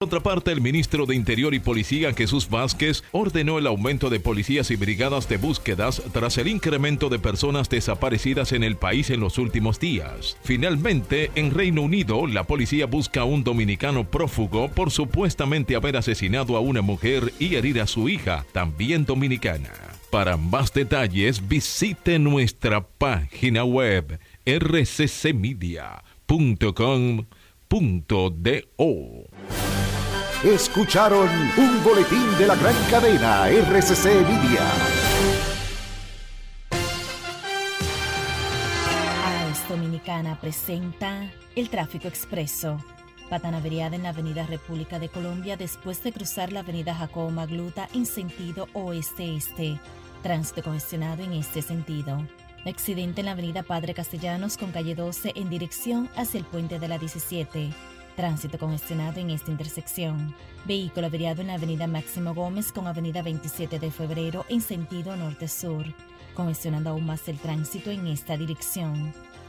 Por otra parte, el ministro de Interior y Policía Jesús Vázquez ordenó el aumento de policías y brigadas de búsquedas tras el incremento de personas desaparecidas en el país en los últimos días. Finalmente, en Reino Unido, la policía busca a un dominicano prófugo por supuestamente haber asesinado a una mujer y herir a su hija, también dominicana. Para más detalles, visite nuestra página web rccmedia.com.do. Escucharon un boletín de la gran cadena RCC Media. AES Dominicana presenta el tráfico expreso. Patanaveriada en la Avenida República de Colombia después de cruzar la Avenida Jacobo Magluta en sentido oeste-este. Tránsito congestionado en este sentido. Accidente en la Avenida Padre Castellanos con calle 12 en dirección hacia el puente de la 17. Tránsito congestionado en esta intersección. Vehículo averiado en la avenida Máximo Gómez con avenida 27 de febrero en sentido norte-sur, congestionando aún más el tránsito en esta dirección.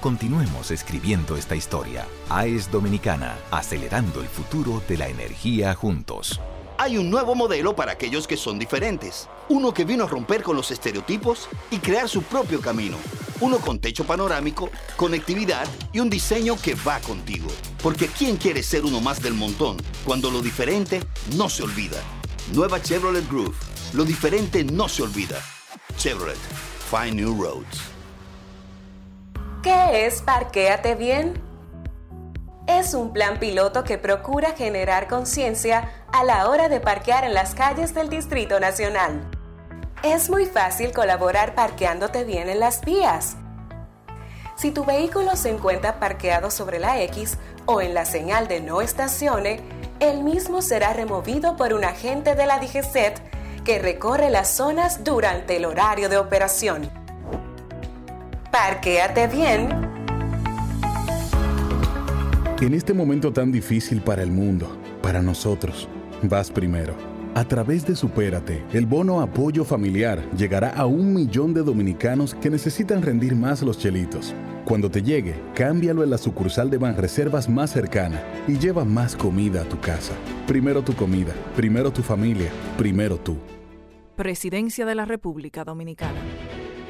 Continuemos escribiendo esta historia. AES Dominicana, acelerando el futuro de la energía juntos. Hay un nuevo modelo para aquellos que son diferentes. Uno que vino a romper con los estereotipos y crear su propio camino. Uno con techo panorámico, conectividad y un diseño que va contigo. Porque ¿quién quiere ser uno más del montón cuando lo diferente no se olvida? Nueva Chevrolet Groove. Lo diferente no se olvida. Chevrolet. Find New Roads. ¿Qué es Parquéate Bien? Es un plan piloto que procura generar conciencia a la hora de parquear en las calles del Distrito Nacional. Es muy fácil colaborar parqueándote bien en las vías. Si tu vehículo se encuentra parqueado sobre la X o en la señal de no estacione, el mismo será removido por un agente de la DGCET que recorre las zonas durante el horario de operación. Parquéate bien. En este momento tan difícil para el mundo, para nosotros, vas primero. A través de Supérate, el bono apoyo familiar llegará a un millón de dominicanos que necesitan rendir más los chelitos. Cuando te llegue, cámbialo en la sucursal de Banreservas más cercana y lleva más comida a tu casa. Primero tu comida, primero tu familia, primero tú. Presidencia de la República Dominicana.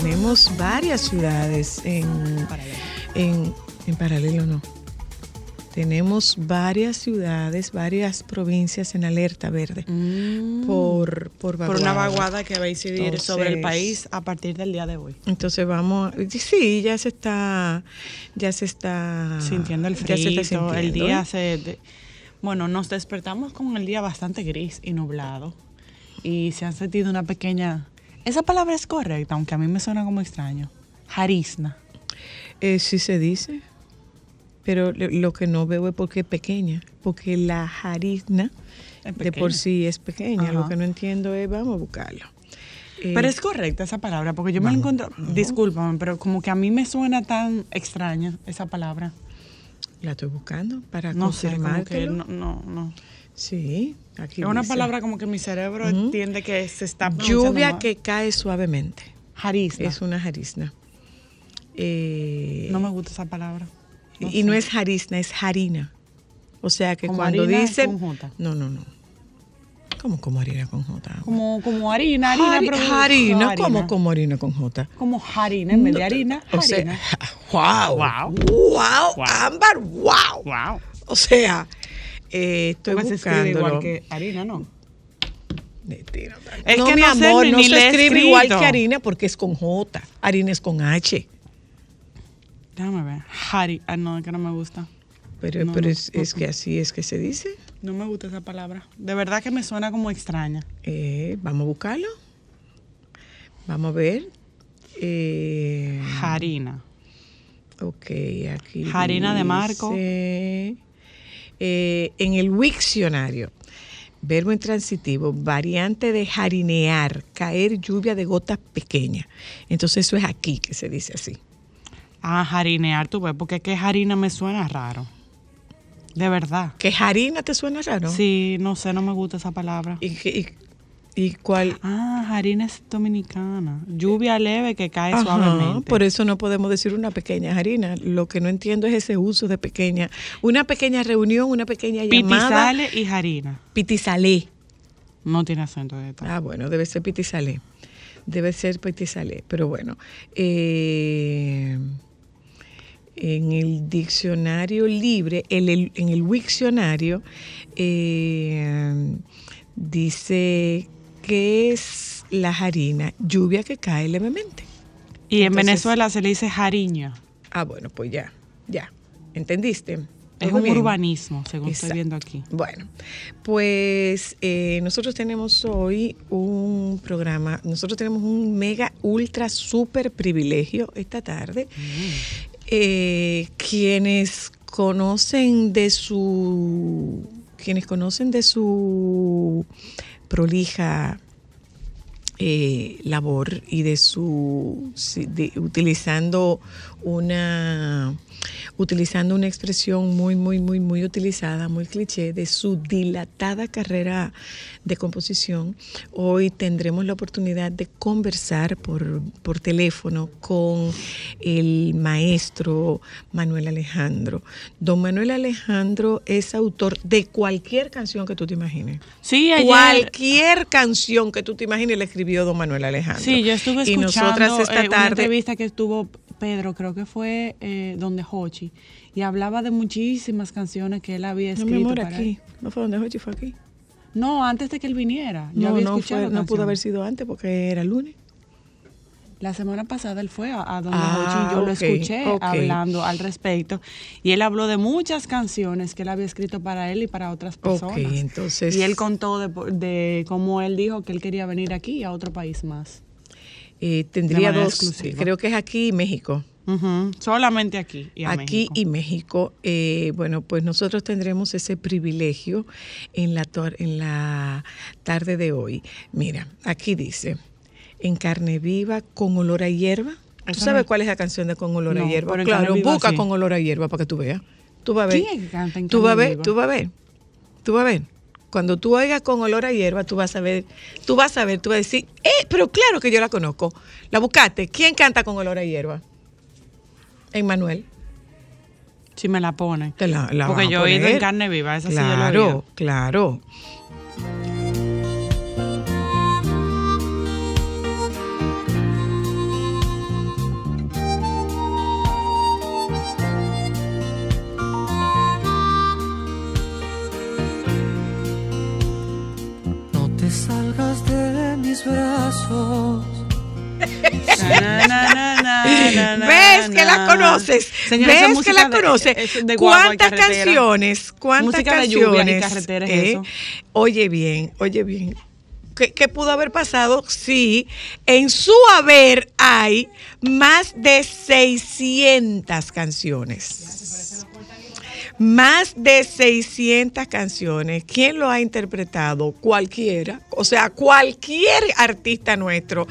Tenemos varias ciudades en, en, en paralelo, no. Tenemos varias ciudades, varias provincias en alerta verde por, por, Por una vaguada que va a incidir sobre el país a partir del día de hoy. Entonces vamos, sí, ya se está, ya se está Sintiendo el ya se está frío, el sintiendo. día se... bueno, nos despertamos con el día bastante gris y nublado y se ha sentido una pequeña... Esa palabra es correcta, aunque a mí me suena como extraño. Jarizna. Eh, sí se dice. Pero lo que no veo es porque es pequeña, porque la harina Es de por sí es pequeña. Lo que no entiendo es, vamos a buscarlo. Eh, Pero es correcta esa palabra, porque yo me la encuentro, discúlpame, pero como que a mí me suena tan extraña esa palabra. La estoy buscando para No confirmártelo. no, no, no. Sí, aquí Es una dice. palabra como que mi cerebro entiende que se está Lluvia mal. que cae suavemente. Jarizna. Es una jarizna. Eh, No me gusta esa palabra. No y no es jarizna, es harina. O sea que Como cuando harina dicen. con J. No, no, no. ¿Cómo como harina con J? Como, como harina, harina, Hari- pero- harina, harina. ¿cómo como harina con J? Como harina en vez de No, harina. o sea. Wow. Wow. Wow, Ámbar, wow. Wow. O sea, eh, estoy buscándolo. igual que harina, ¿no? Es no, que mi no amor, no ni se escribe igual que harina porque es con J. Harina es con H. Déjame ver. Hari. Ah, no, es que no me gusta. Pero, No, pero no, es, es que así es que se dice. No me gusta esa palabra. De verdad que me suena como extraña. Eh, Vamos a buscarlo. Vamos a ver. Eh, Harina. Ok, aquí. Harina de Marco. Eh, en el Wiccionario, verbo intransitivo, variante de harinear, caer lluvia de gotas pequeñas. Entonces eso es aquí que se dice así. Ah, harinear, tú ves, porque que harina me suena raro. De verdad. ¿Que harina te suena raro? Sí, no sé, no me gusta esa palabra. ¿Y, qué- y, y cuál? Ah, harina es dominicana. Lluvia leve que cae Ajá, suavemente. por eso no podemos decir una pequeña harina. Lo que no entiendo es ese uso de pequeña. Una pequeña reunión, una pequeña llamada. Pitizale y harina. Pitizalé. No tiene acento de Ah, bueno, debe ser pitizalé. Debe ser pitizalé. Pero bueno, eh, en el diccionario libre, el- el- en el Wiccionario, eh, dice que es la harina, lluvia que cae levemente. Y en Venezuela se le dice jariña. Ah, bueno, pues ya, ya. ¿Entendiste? Es ¿Todo un bien? urbanismo, según Exacto. estoy viendo aquí. Bueno, pues eh, nosotros tenemos hoy un programa, nosotros tenemos un mega, ultra, super privilegio esta tarde. Eh, quienes conocen de su, quienes conocen de su prolija eh, labor y de su utilizando una utilizando una expresión muy muy muy muy utilizada muy cliché de su dilatada carrera de composición hoy tendremos la oportunidad de conversar por, por teléfono con el maestro Manuel Alejandro. Don Manuel Alejandro es autor de cualquier canción que tú te imagines. Sí, ayer- cualquier canción que tú te imagines la escribió don Manuel Alejandro. Sí, yo estuve y escuchando nosotras esta eh, una tarde entrevista que estuvo Pedro, creo que fue eh, donde Hochi, y hablaba de muchísimas canciones que él había no, escrito mi amor, para aquí. él. No fue donde Jochi, fue aquí. No, antes de que él viniera. Yo No, había no, fue, no pudo haber sido antes porque era lunes. La semana pasada él fue a, a donde Ah, Hochi y yo lo escuché hablando al respecto. Y él habló de muchas canciones que él había escrito para él y para otras personas. Ok, entonces. Y él contó de, de cómo él dijo que él quería venir aquí a otro país más. Eh, tendría dos, exclusiva. creo que es aquí y México. Solamente aquí y a aquí México. y México. Eh, bueno, pues nosotros tendremos ese privilegio en la, en la tarde de hoy. Mira, aquí dice, en carne viva con olor a hierba. ¿Tú sabes no- cuál es la canción de con olor a hierba? Claro, Viva busca sí. con olor a hierba para que tú veas. Tú vas a ver. ¿Quién es que canta en Tú vas a ver, tú vas a ver. Tú vas a ver. Cuando tú oigas con olor a hierba, tú vas a ver, tú vas a ver, tú vas a decir, eh, pero claro que yo la conozco. La buscaste. ¿Quién canta con olor a hierba? Emmanuel. Si me la ponen. Te la, la Porque yo he ido en carne viva, esa sí yo Claro, oído. claro. Mis brazos. ¿Ves que la conoces? Señora, ¿Ves que la de- conoces? de ¿Cuántas canciones? ¿Cuántas Música de canciones? lluvia y carretera es eh? eso. Oye bien, oye bien. ¿Qué, qué pudo haber pasado si en su haber hay más de 600 canciones? Más de 600 canciones. ¿Quién lo ha interpretado? Cualquiera. O sea, cualquier artista nuestro.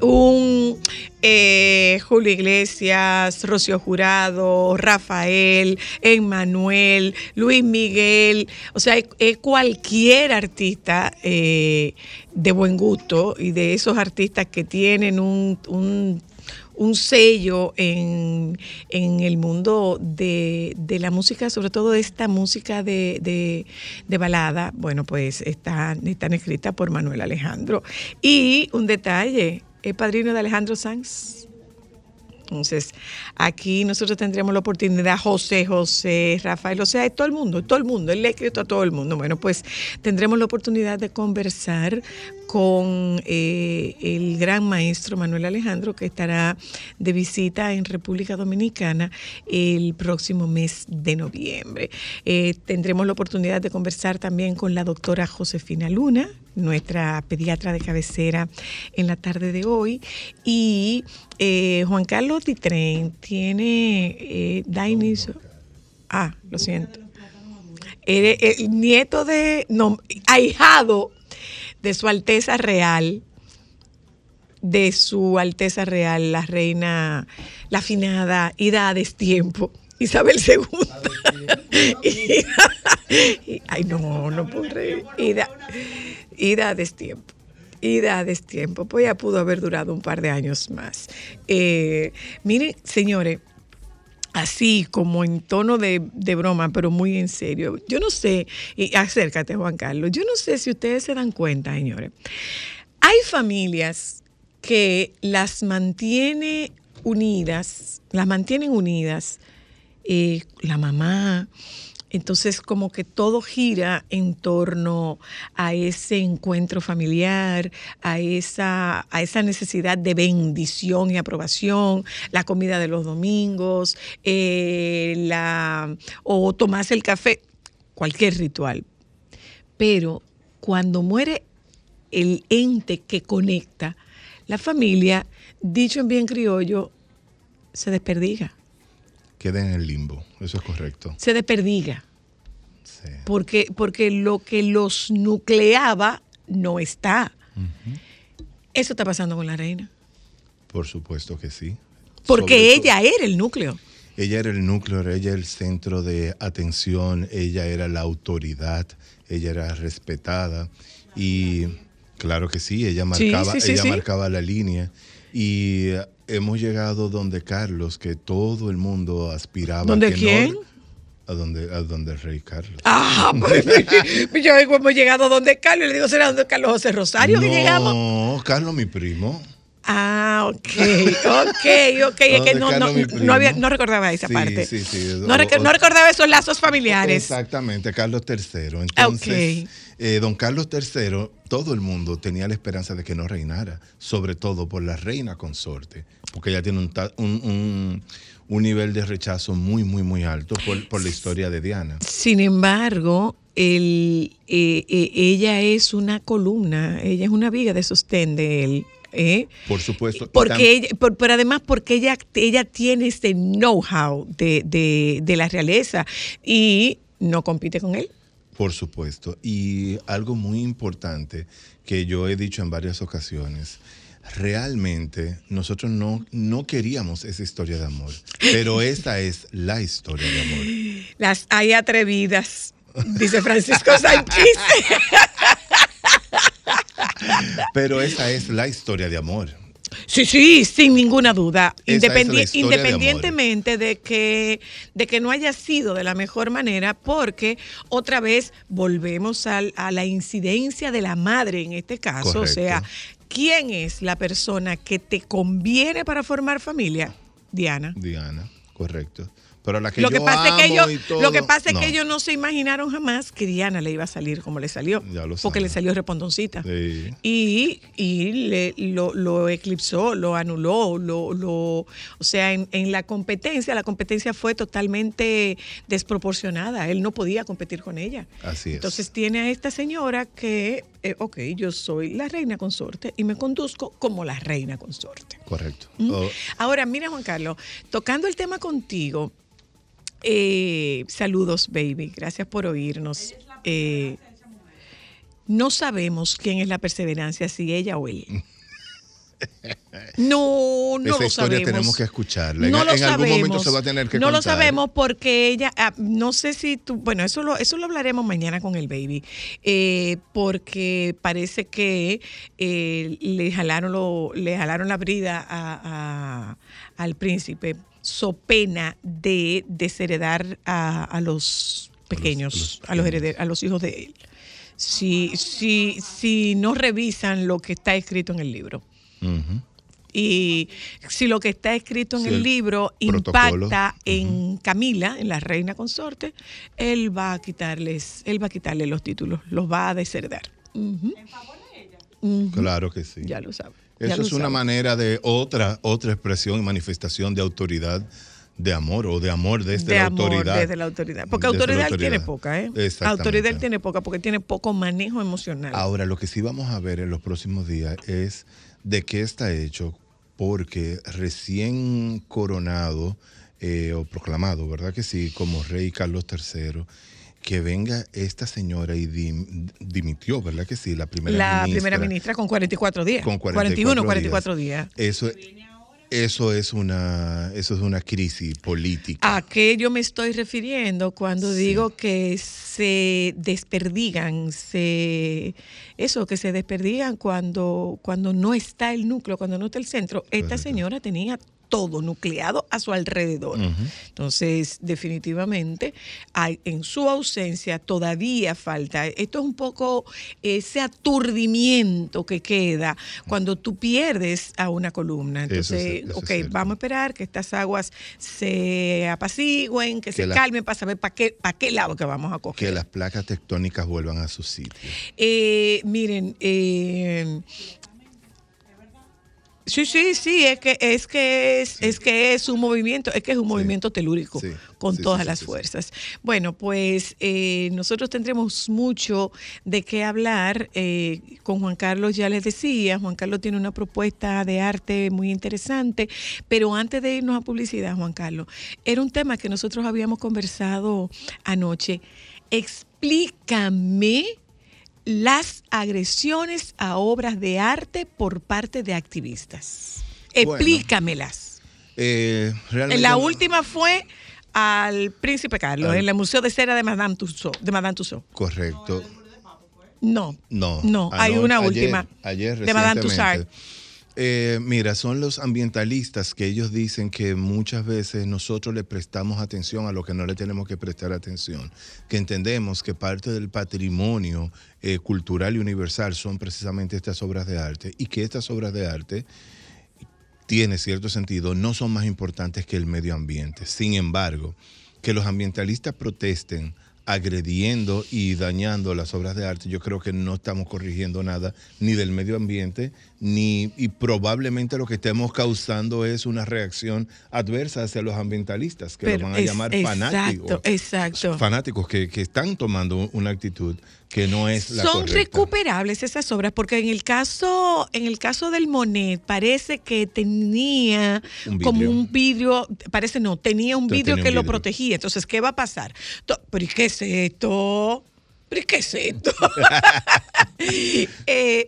Un eh, Julio Iglesias, Rocío Jurado, Rafael, Emmanuel, Luis Miguel. O sea, es cualquier artista eh, de buen gusto y de esos artistas que tienen un, un un sello en, el mundo de, la música, sobre todo esta música de, balada, bueno, pues están, están escritas por Manuel Alejandro. Y un detalle, es padrino de Alejandro Sanz. Entonces, aquí nosotros tendremos la oportunidad, José, José, Rafael, o sea, todo el mundo, todo el mundo, él le ha escrito a todo el mundo. Bueno, pues tendremos la oportunidad de conversar con eh, el gran maestro Manuel Alejandro, que estará de visita en República Dominicana el próximo mes de noviembre. Eh, tendremos la oportunidad de conversar también con la doctora Josefina Luna, nuestra pediatra de cabecera en la tarde de hoy. Y eh, Juan Carlos Ditren tiene, eh, ah, lo siento, el nieto de, no, ahijado de su Alteza Real, de su Alteza Real, la reina, la afinada Ida a destiempo, Isabel II. ay, no, no puedo reír. Ida, Ida a destiempo. Ida a destiempo, pues ya pudo haber durado un par de años más. Eh, miren, señores, así como en tono de, broma, pero muy en serio. Yo no sé, y acércate Juan Carlos, yo no sé si ustedes se dan cuenta, señores. Hay familias que las mantiene unidas, las mantienen unidas, eh, la mamá, entonces, como que todo gira en torno a ese encuentro familiar, a esa, a esa necesidad de bendición y aprobación, la comida de los domingos, eh, la, o tomarse el café, cualquier ritual. Pero cuando muere el ente que conecta, la familia, dicho en bien criollo, se desperdiga queda en el limbo, eso es correcto. Se desperdiga. Porque, porque lo que los nucleaba no está. Eso está pasando con la reina. Por supuesto que sí. Porque ella era el núcleo. Ella era el núcleo, ella era el centro de atención, ella era la autoridad, ella era respetada y claro que sí, ella marcaba, ella marcaba la línea y hemos llegado donde Carlos, que todo el mundo aspiraba. ¿Dónde quién? a donde, a donde el rey Carlos. Ah, pues, yo hemos llegado a donde Carlos, le digo, ¿será donde Carlos José Rosario que llegamos? No, Carlos, mi primo. Ah, ok, ok, ok. Es que no, no, no, había, no recordaba esa parte. Sí, sí. No, no, recordaba esos lazos familiares. Exactamente, Carlos III. Entonces, eh, don Carlos III, todo el mundo tenía la esperanza de que no reinara, sobre todo por la reina consorte, porque ella tiene un, un, un, nivel de rechazo muy, muy, muy alto por, por la historia de Diana. Sin embargo, el, eh, eh, ella es una columna, ella es una viga de sostén de él. ¿eh? Por supuesto. Porque ella, pero además porque ella, ella tiene este know-how de, de, de la realeza y no compite con él. Por supuesto. Y algo muy importante que yo he dicho en varias ocasiones, realmente nosotros no, no queríamos esa historia de amor, pero esta es la historia de amor. Las hay atrevidas, dice Francisco Sánchez. pero esa es la historia de amor. Sí, sí, sin ninguna duda. independientemente de, que, de que no haya sido de la mejor manera, porque otra vez volvemos a, la incidencia de la madre en este caso. O sea, ¿quién es la persona que te conviene para formar familia? Diana. Diana, correcto. Pero la que lo que pasa es que ellos, lo que pasa es que ellos no se imaginaron jamás que Diana le iba a salir como le salió, porque le salió respondoncita y, y le, lo, eclipsó, lo anuló, lo, lo o sea, en, la competencia, la competencia fue totalmente desproporcionada. Él no podía competir con ella. Así es. Entonces tiene a esta señora que, eh, ok, yo soy la reina consorte y me conduzco como la reina consorte. Correcto. ¿Mm? Oh. Ahora, mira Juan Carlos, tocando el tema contigo Eh, saludos, baby. Gracias por oírnos. Eh, no sabemos quién es la perseverancia, si ella o él. No, no Esa lo historia sabemos. tenemos que escucharla. En, No lo en algún momento se va a tener que No lo sabemos porque ella, ah, no sé si tú, bueno, eso lo, eso lo hablaremos mañana con el baby, eh, porque parece que eh, le jalaron lo, le jalaron la brida a- a- al príncipe so pena de desheredar a, a los pequeños, a los, herederos, a los hijos de él. Si, si, si no revisan lo que está escrito en el libro. Y si lo que está escrito en el el libro protocolo. impacta en Camila, en la reina consorte, él va a quitarles, él va a quitarle los títulos, los va a desheredar. Ujú. Ujú. Claro que sí. Ya lo sabe. Eso lo es una sabe. manera de otra, otra expresión y manifestación de autoridad, de amor o de amor desde de la amor autoridad. desde la autoridad. Porque Desde la autoridad, autoridad. tiene poca, ¿eh? Exactamente. Autoridad tiene poca porque tiene poco manejo emocional. Ahora, lo que sí vamos a ver en los próximos días es de qué está hecho, porque recién coronado eh, o proclamado, ¿verdad que sí? Como rey Carlos III, que venga esta señora y dim- dimitió, ¿verdad que sí? La primera la ministra. primera ministra con 44 días. Con 41, 44 44 días. Eso, eso es una, eso es una crisis política. ¿A qué yo me estoy refiriendo cuando digo que se desperdigan, se eso, que se desperdigan cuando, cuando no está el núcleo, cuando no está el centro? Esta señora tenía todo nucleado a su alrededor. Entonces, definitivamente, hay, en su ausencia todavía falta. Esto es un poco ese aturdimiento que queda cuando tú pierdes a una columna. Entonces, es ok, vamos a esperar que estas aguas se apacigüen, que, Que se la- calmen para saber para qué, para qué lado que vamos a coger. Que las placas tectónicas vuelvan a su sitio. Eh, miren, eh, sí, sí, sí, es que es que es, es que es un movimiento, es que es un movimiento telúrico con todas las fuerzas. Bueno, pues eh, nosotros tendremos mucho de qué hablar. eh, con Juan Carlos ya les decía, Juan Carlos tiene una propuesta de arte muy interesante, pero antes de irnos a publicidad, Juan Carlos, era un tema que nosotros habíamos conversado anoche. Explícame las agresiones a obras de arte por parte de activistas. Bueno. Explícamelas. Eh, la no- última fue al Príncipe Carlos, Al- en el Museo de Cera de Madame Tussauds. De Madame Tussauds. Correcto. No, No. No, hay una ayer- última, Ayer, de Madame. Tussauds. Eh, mira, son los ambientalistas que ellos dicen que muchas veces nosotros le prestamos atención a lo que no le tenemos que prestar atención, que entendemos que parte del patrimonio eh, cultural y universal son precisamente estas obras de arte y que estas obras de arte tiene cierto sentido, no son más importantes que el medio ambiente. Sin embargo, que los ambientalistas protesten agrediendo y dañando las obras de arte, yo creo que no estamos corrigiendo nada ni del medio ambiente, ni y probablemente lo que estemos causando es una reacción adversa hacia los ambientalistas, que Pero lo van a es- llamar exacto, fanáticos. exacto. Fanáticos que, que están tomando una actitud que no es la Son correcta. recuperables esas obras, porque en el caso, en el caso del Monet, parece que tenía Un como un vidrio, parece no, tenía un vidrio tenía que un lo protegía. Entonces, ¿qué va a pasar? ¿Pero y qué es esto? ¿Pero y qué es esto? Eh,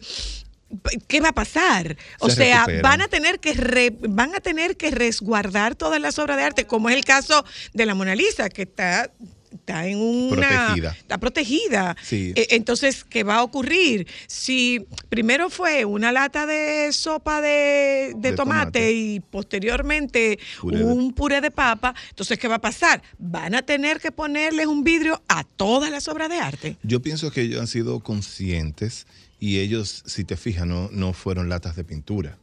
¿Qué va a pasar? O Se sea, recuperan. van a tener que re- van a tener que resguardar todas las obras de arte, como es el caso de la Mona Lisa, que está está en una Protegida. está protegida. Sí. Eh, Entonces, ¿qué va a ocurrir? Si primero fue una lata de sopa de, de De tomate, tomate. y posteriormente Puré de- un puré de papa, entonces, ¿qué va a pasar? Van a tener que ponerles un vidrio a todas las obras de arte. Yo pienso que ellos han sido conscientes y ellos, si te fijas, no, no fueron latas de pintura.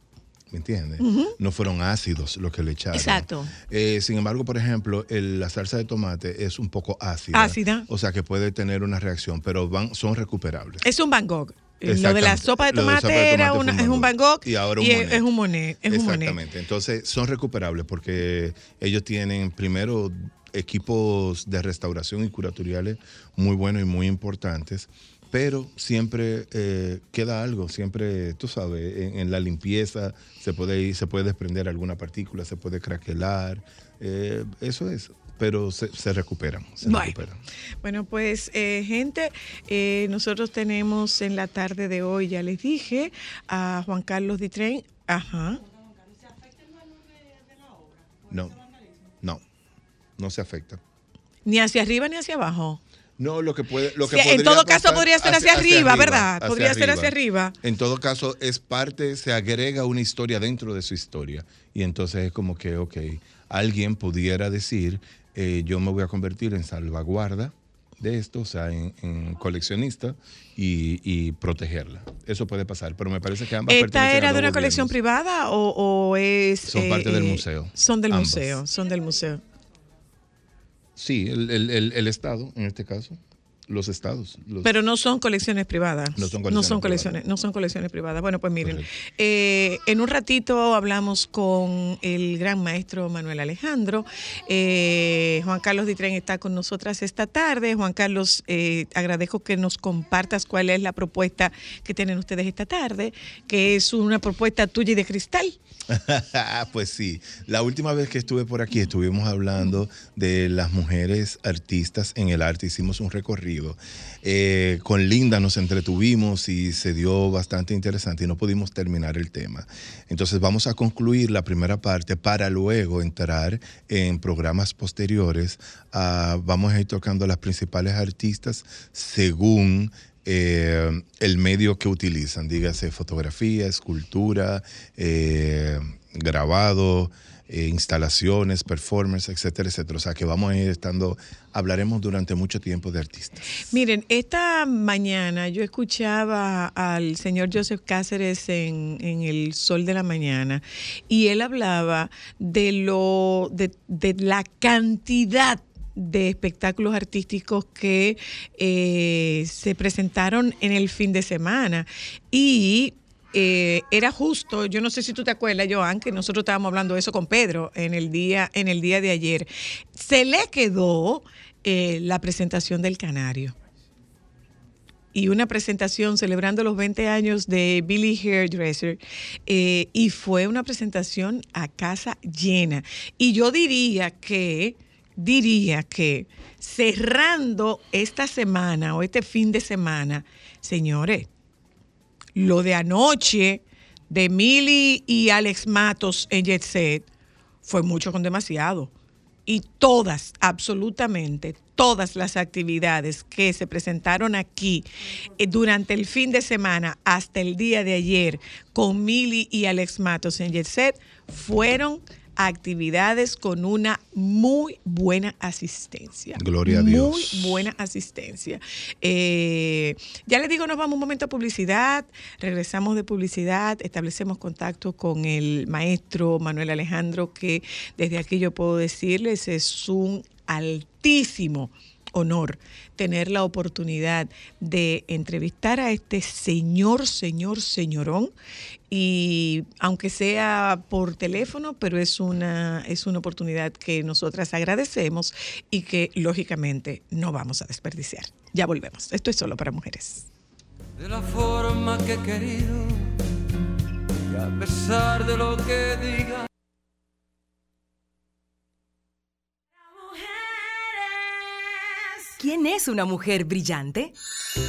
¿Me entiendes? No fueron ácidos los que le echaron. Exacto. Eh, sin embargo, por ejemplo, el- la salsa de tomate es un poco ácida. Ácida. O sea que puede tener una reacción, pero van, son recuperables. Es un Van Gogh. Lo de la sopa de tomate, era una- fue es un Van Gogh Y ahora un es- Monet. es un Monet. Es un Monet. Exactamente. Entonces, son recuperables porque ellos tienen primero equipos de restauración y curatoriales muy buenos y muy importantes, pero siempre eh, queda algo, siempre, tú sabes, en, en la limpieza se puede ir- se puede desprender alguna partícula, se puede craquelar, eh, eso es. pero se, recuperan. bueno. pues eh, gente, eh, nosotros tenemos en la tarde de hoy, ya les dije, a Juan Carlos Ditren. Ajá. No, no, no se afecta. Ni hacia arriba ni hacia abajo. No, lo que puede. Lo que en todo caso podría ser hacia, arriba, ¿verdad? podría ser hacia arriba. En todo caso, es parte, se agrega una historia dentro de su historia. Y entonces es como que, ok, alguien pudiera decir, eh, yo me voy a convertir en salvaguarda de esto, o sea, en, coleccionista y, protegerla. Eso puede pasar, pero me parece que ambas ¿Esta era de una colección privada o, es...? Son parte del eh, museo. Son del museo, son del museo. Sí, el, Estado, en este caso los estados. Pero no son colecciones privadas. No son colecciones, no son colecciones, privadas. Bueno, pues miren, eh, en un ratito hablamos con el gran maestro Manuel Alejandro. Eh, Juan Carlos Ditren está con nosotras esta tarde. Juan Carlos, eh, agradezco que nos compartas cuál es la propuesta que tienen ustedes esta tarde, que es una propuesta tuya y de cristal. pues sí, la última vez que estuve por aquí estuvimos hablando de las mujeres artistas en el arte, hicimos un recorrido. Eh, con Linda nos entretuvimos y se dio bastante interesante y no pudimos terminar el tema. Entonces vamos a concluir la primera parte para luego entrar en programas posteriores. vamos a ir tocando las principales artistas según eh, el medio que utilizan, dígase fotografía, escultura, eh, grabado, eh, instalaciones, performance, etcétera, etcétera. O sea que vamos a ir estando, hablaremos durante mucho tiempo de artistas. Miren, esta mañana yo escuchaba al señor Joseph Cáceres en, El Sol de la Mañana y él hablaba de lo, de, la cantidad de espectáculos artísticos que eh, se presentaron en el fin de semana. Y eh, era justo, yo no sé si tú te acuerdas, Joan, que nosotros estábamos hablando de eso con Pedro en el día, en el día de ayer. Se le quedó eh, la presentación del Canario y una presentación celebrando los 20 años de Billy Hairdresser y fue una presentación a casa llena. Y yo diría que diría que cerrando esta semana o este fin de semana, señores, lo de anoche de Mili y Alex Matos en Jet Set fue mucho con demasiado. Y todas, absolutamente todas las actividades que se presentaron aquí eh, durante el fin de semana hasta el día de ayer con Mili y Alex Matos en Jet Set fueron actividades con una muy buena asistencia. Gloria a Dios. Muy buena asistencia. Eh, ya les digo, nos vamos un momento a publicidad, regresamos de publicidad, establecemos contacto con el maestro Manuel Alejandro, que desde aquí yo puedo decirles es un altísimo honor tener la oportunidad de entrevistar a este señor, señor, señorón, y aunque sea por teléfono, pero es una, es una oportunidad que nosotras agradecemos y que lógicamente no vamos a desperdiciar. Ya volvemos. Esto es solo para mujeres. De la forma que he querido, y a pesar de lo que diga. ¿Quién es una mujer brillante?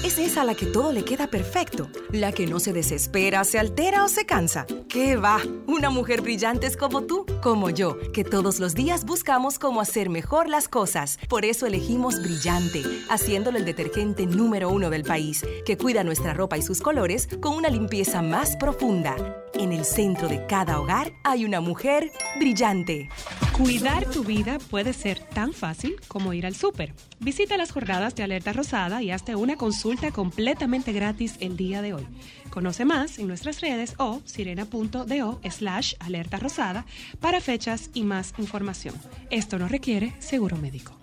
Es esa a la que todo le queda perfecto, la que no se desespera, se altera o se cansa. ¿Qué va? Una mujer brillante es como tú, como yo, que todos los días buscamos cómo hacer mejor las cosas. Por eso elegimos Brillante, haciéndolo el detergente número uno del país, que cuida nuestra ropa y sus colores con una limpieza más profunda. En el centro de cada hogar hay una mujer brillante. Cuidar tu vida puede ser tan fácil como ir al súper. Visita las jornadas de Alerta Rosada y hazte una consulta completamente gratis el día de hoy. Conoce más en nuestras redes o sirena.do slash alerta rosada para fechas y más información. Esto no requiere seguro médico.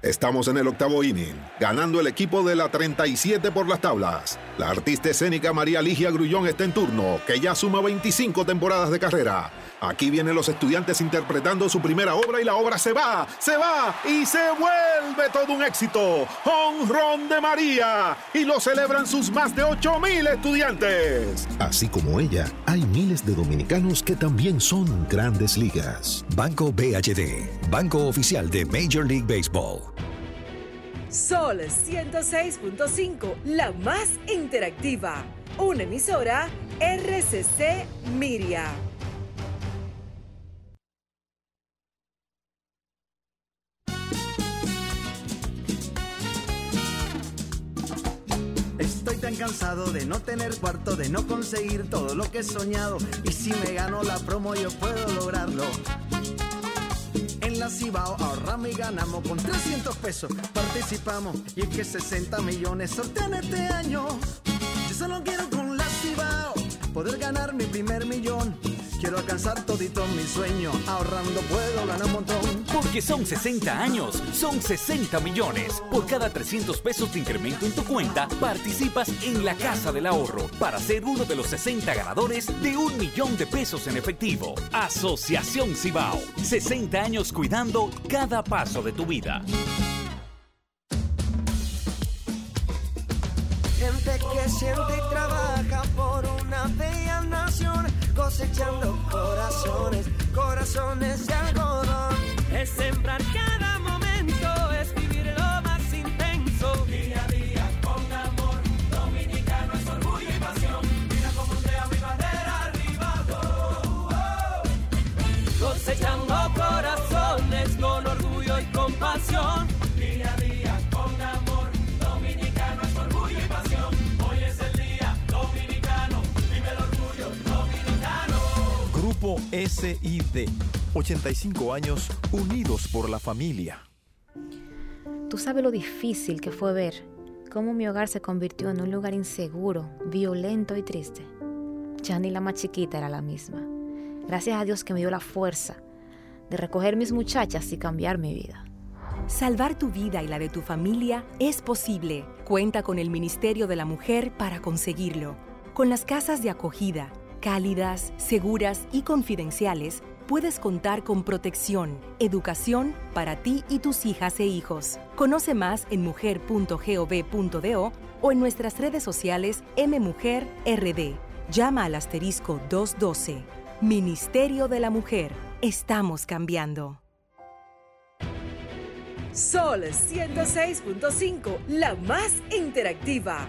Estamos en el octavo inning, ganando el equipo de la 37 por las tablas. La artista escénica María Ligia Grullón está en turno, que ya suma 25 temporadas de carrera Aquí vienen los estudiantes interpretando su primera obra y la obra se va, se va y se vuelve todo un éxito. Honrón de María. Y lo celebran sus más de 8 mil estudiantes. Así como ella, hay miles de dominicanos que también son grandes ligas. Banco BHD, Banco Oficial de Major League Baseball. Sol 106.5, la más interactiva. Una emisora RCC Miria. Estoy tan cansado de no tener cuarto, de no conseguir todo lo que he soñado. Y si me gano la promo, yo puedo lograrlo. La Cibao ahorramos y ganamos con 300 pesos. Participamos y es que 60 millones sortean este año. Yo solo quiero con la Cibao poder ganar mi primer millón. Quiero alcanzar todito mi sueño, ahorrando puedo ganar un montón. Porque son 60 años, son 60 millones. Por cada 300 pesos de incremento en tu cuenta, participas en la Casa del Ahorro para ser uno de los 60 ganadores de un millón de pesos en efectivo. Asociación Cibao, 60 años cuidando cada paso de tu vida. Gente que siente y trabaja por una bella nación, cosechando corazones, corazones de algodón. Es sembrar cada momento, es vivir lo más intenso. Día a día con amor, dominicano es orgullo y pasión. Mira cómo ondea mi bandera arriba. oh, oh. Cosechando corazones con orgullo y compasión. Grupo SID. 85 años unidos por la familia. Tú sabes lo difícil que fue ver cómo mi hogar se convirtió en un lugar inseguro, violento y triste. Ya ni la más chiquita era la misma. Gracias a Dios que me dio la fuerza de recoger mis muchachas y cambiar mi vida. Salvar tu vida y la de tu familia es posible. Cuenta con el Ministerio de la Mujer para conseguirlo. Con las casas de acogida, cálidas, seguras y confidenciales, puedes contar con protección, educación para ti y tus hijas e hijos. Conoce más en mujer.gov.do o en nuestras redes sociales MMujerRD. Llama al asterisco 212. Ministerio de la Mujer. Estamos cambiando. Sol 106.5, la más interactiva.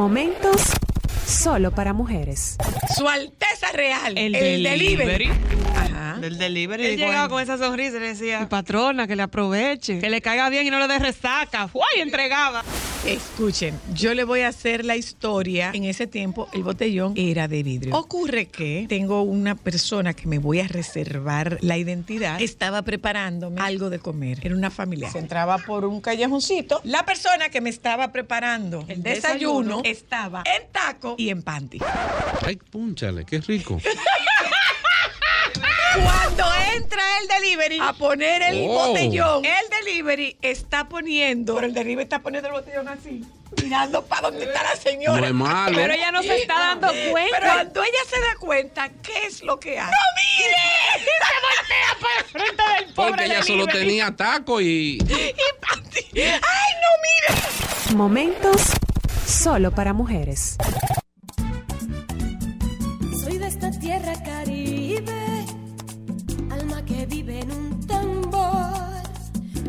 Momentos solo para mujeres. Su Alteza Real. El, El, delivery. delivery. Ajá. Del delivery. Él llegaba con esa sonrisa y le decía, patrona, que le aproveche, que le caiga bien y no le dé resaca. ¡Fue! Y entregaba. Escuchen, yo le voy a hacer la historia. En ese tiempo el botellón era de vidrio. Ocurre que tengo una persona que me voy a reservar la identidad. Estaba preparándome algo de comer. Era una familia. Se entraba por un callejoncito. La persona que me estaba preparando el desayuno, desayuno. estaba en taco y en panty. Ay, púnchale, qué rico. Cuando entra el delivery a poner el Oh. botellón, el delivery está poniendo, pero el delivery está poniendo el botellón así, mirando para dónde está la señora. No es malo. Pero ella no se está dando cuenta. Pero cuando ella se da cuenta, ¿qué es lo que hace? ¡No mire! Se voltea para el frente del pobre Porque ella solo tenía taco y. Y panty. ¡Ay, no mire! Momentos solo para mujeres.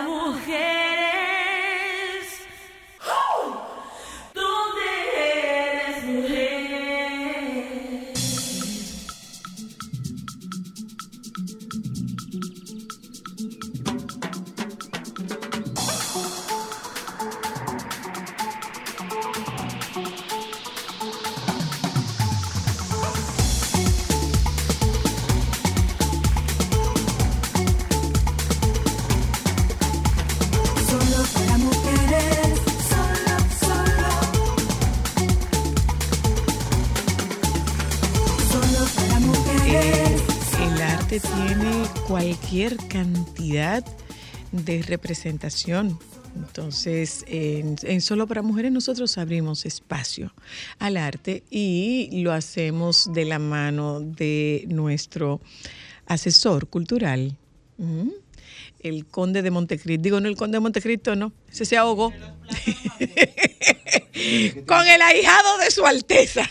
Solo El arte tiene cualquier cantidad de representación. Entonces, en, Solo para Mujeres nosotros abrimos espacio al arte y lo hacemos de la mano de nuestro asesor cultural. El conde de Montecristo. Digo, no el conde de Montecristo, no, ese se ahogó. Con el ahijado de su Alteza.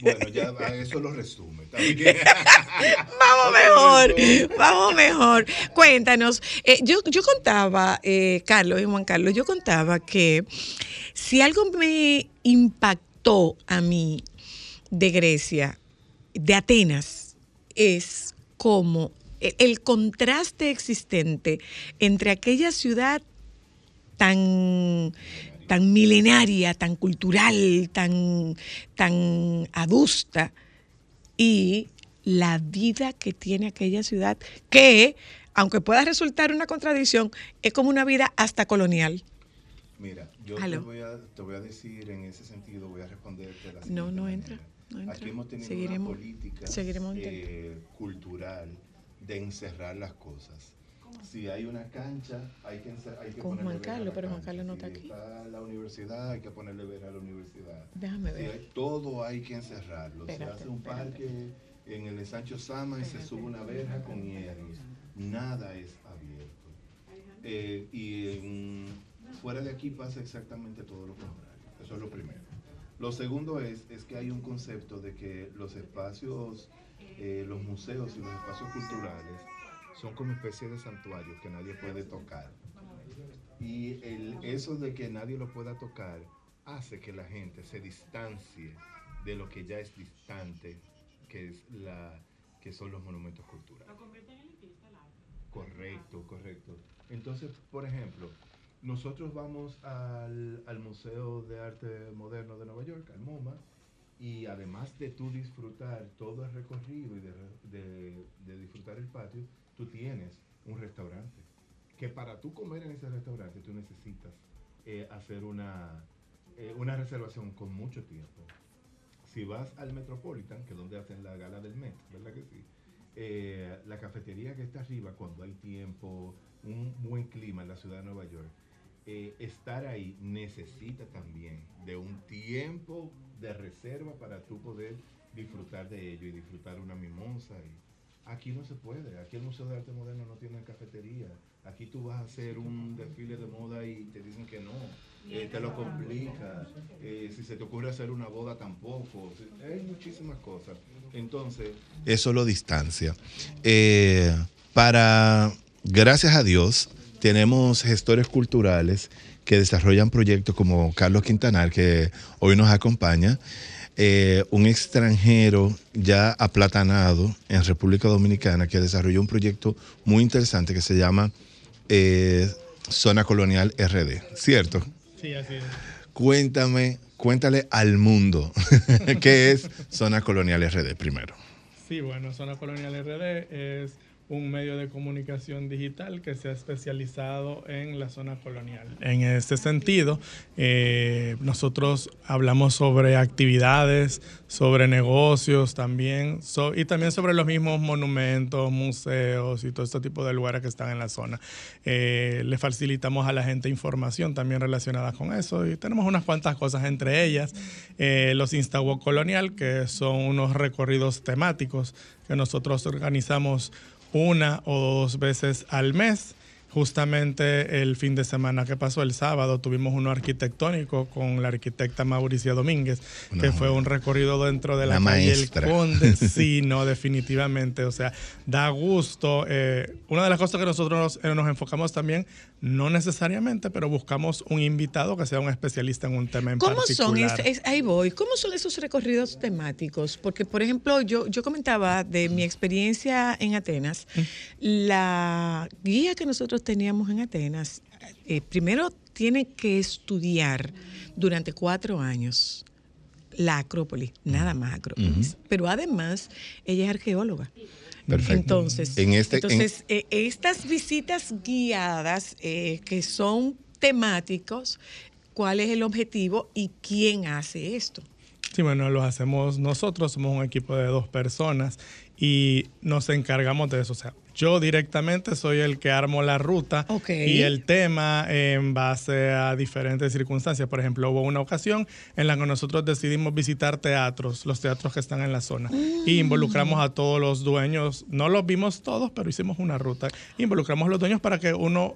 Bueno, ya a eso lo resume. Vamos mejor, vamos mejor. Cuéntanos, eh, yo, yo contaba, eh, Carlos y Juan Carlos, yo contaba que si algo me impactó a mí de Grecia, de Atenas, es como el, el contraste existente entre aquella ciudad tan tan milenaria, tan cultural, tan, tan adusta, y la vida que tiene aquella ciudad, que, aunque pueda resultar una contradicción, es como una vida hasta colonial. Mira, yo te voy, a, te voy a decir en ese sentido, voy a responderte de la No, no entra, no entra. Aquí hemos tenido Seguiremos- una política seguiremos eh, cultural de encerrar las cosas. Si hay una cancha, hay que, hay que Con ponerle Juan Carlos, pero Juan. Carlos no Si está aquí. Está la universidad, hay que ponerle ver a la universidad. Déjame Si ver. hay- todo hay que encerrarlo. Espérate, se hace un espérate. parque en el ensancho Sama y se sube una verja con hierros. Nada es abierto. Eh, y en- fuera de aquí pasa exactamente todo lo contrario. Eso es lo primero. Lo segundo es, es que hay un concepto de que los espacios, eh, los museos y los espacios culturales son como especie de santuarios que nadie puede tocar. Y el, eso de que nadie lo pueda tocar hace que la gente se distancie de lo que ya es distante, que, es la, que son los monumentos culturales. Correcto, correcto. Entonces, por ejemplo, nosotros vamos al, al Museo de Arte Moderno de Nueva York, al MoMA, y además de tú disfrutar todo el recorrido y de, de- disfrutar el patio, tú tienes un restaurante. Que para tú comer en ese restaurante tú necesitas eh, hacer una, eh, una reservación con mucho tiempo. Si vas al Metropolitan, que es donde hacen la gala del Met, ¿verdad que sí? Eh, la cafetería que está arriba, cuando hay tiempo, un buen clima en la ciudad de Nueva York, eh, estar ahí necesita también de un tiempo de reserva para tú poder disfrutar de ello y disfrutar una mimosa. Y aquí no se puede, aquí el Museo de Arte Moderno no tiene cafetería. Aquí tú vas a hacer un desfile de moda y te dicen que no, eh, te lo complica. Eh, si se te ocurre hacer una boda tampoco. Hay muchísimas cosas. Entonces, eso lo distancia. Para, gracias a Dios, tenemos gestores culturales que desarrollan proyectos como Carlos Quintanar, que hoy nos acompaña, eh, un extranjero ya aplatanado en República Dominicana que desarrolló un proyecto muy interesante que se llama eh, Zona Colonial RD, ¿cierto? Sí, así es. Cuéntame, cuéntale al mundo qué es Zona Colonial RD primero. Sí, bueno, Zona Colonial RD es un medio de comunicación digital que se ha especializado en la zona colonial. En este sentido, eh, nosotros hablamos sobre actividades, sobre negocios también, so- y también sobre los mismos monumentos, museos y todo este tipo de lugares que están en la zona. Eh, le facilitamos a la gente información también relacionada con eso y tenemos unas cuantas cosas, entre ellas eh, los Instawalk Colonial, que son unos recorridos temáticos que nosotros organizamos una o dos veces al mes. Justamente el fin de semana que pasó, el sábado, tuvimos uno arquitectónico con la arquitecta Mauricia Domínguez, que fue un recorrido dentro de la Una calle. El Conde. Sí, no, definitivamente. O sea, da gusto. Eh, una de las cosas que nosotros nos, eh, nos enfocamos también, no necesariamente, pero buscamos un invitado que sea un especialista en un tema en ¿Cómo son? es- es- ahí voy. ¿Cómo son esos recorridos temáticos? Porque, por ejemplo, yo, yo comentaba de mi experiencia en Atenas. La guía que nosotros teníamos en Atenas, eh, primero tiene que estudiar durante cuatro años la Acrópolis, nada más Acrópolis. Pero además, ella es arqueóloga. Perfecto. Entonces, En este- en- entonces eh, estas visitas guiadas eh, que son temáticos, ¿cuál es el objetivo y quién hace esto? Sí, bueno, lo hacemos nosotros, somos un equipo de dos personas y nos encargamos de eso. O sea, yo directamente soy el que armo la ruta y el tema en base a diferentes circunstancias. Por ejemplo, hubo una ocasión en la que nosotros decidimos visitar teatros, los teatros que están en la zona, y involucramos a todos los dueños. No los vimos todos, pero hicimos una ruta. Involucramos a los dueños para que uno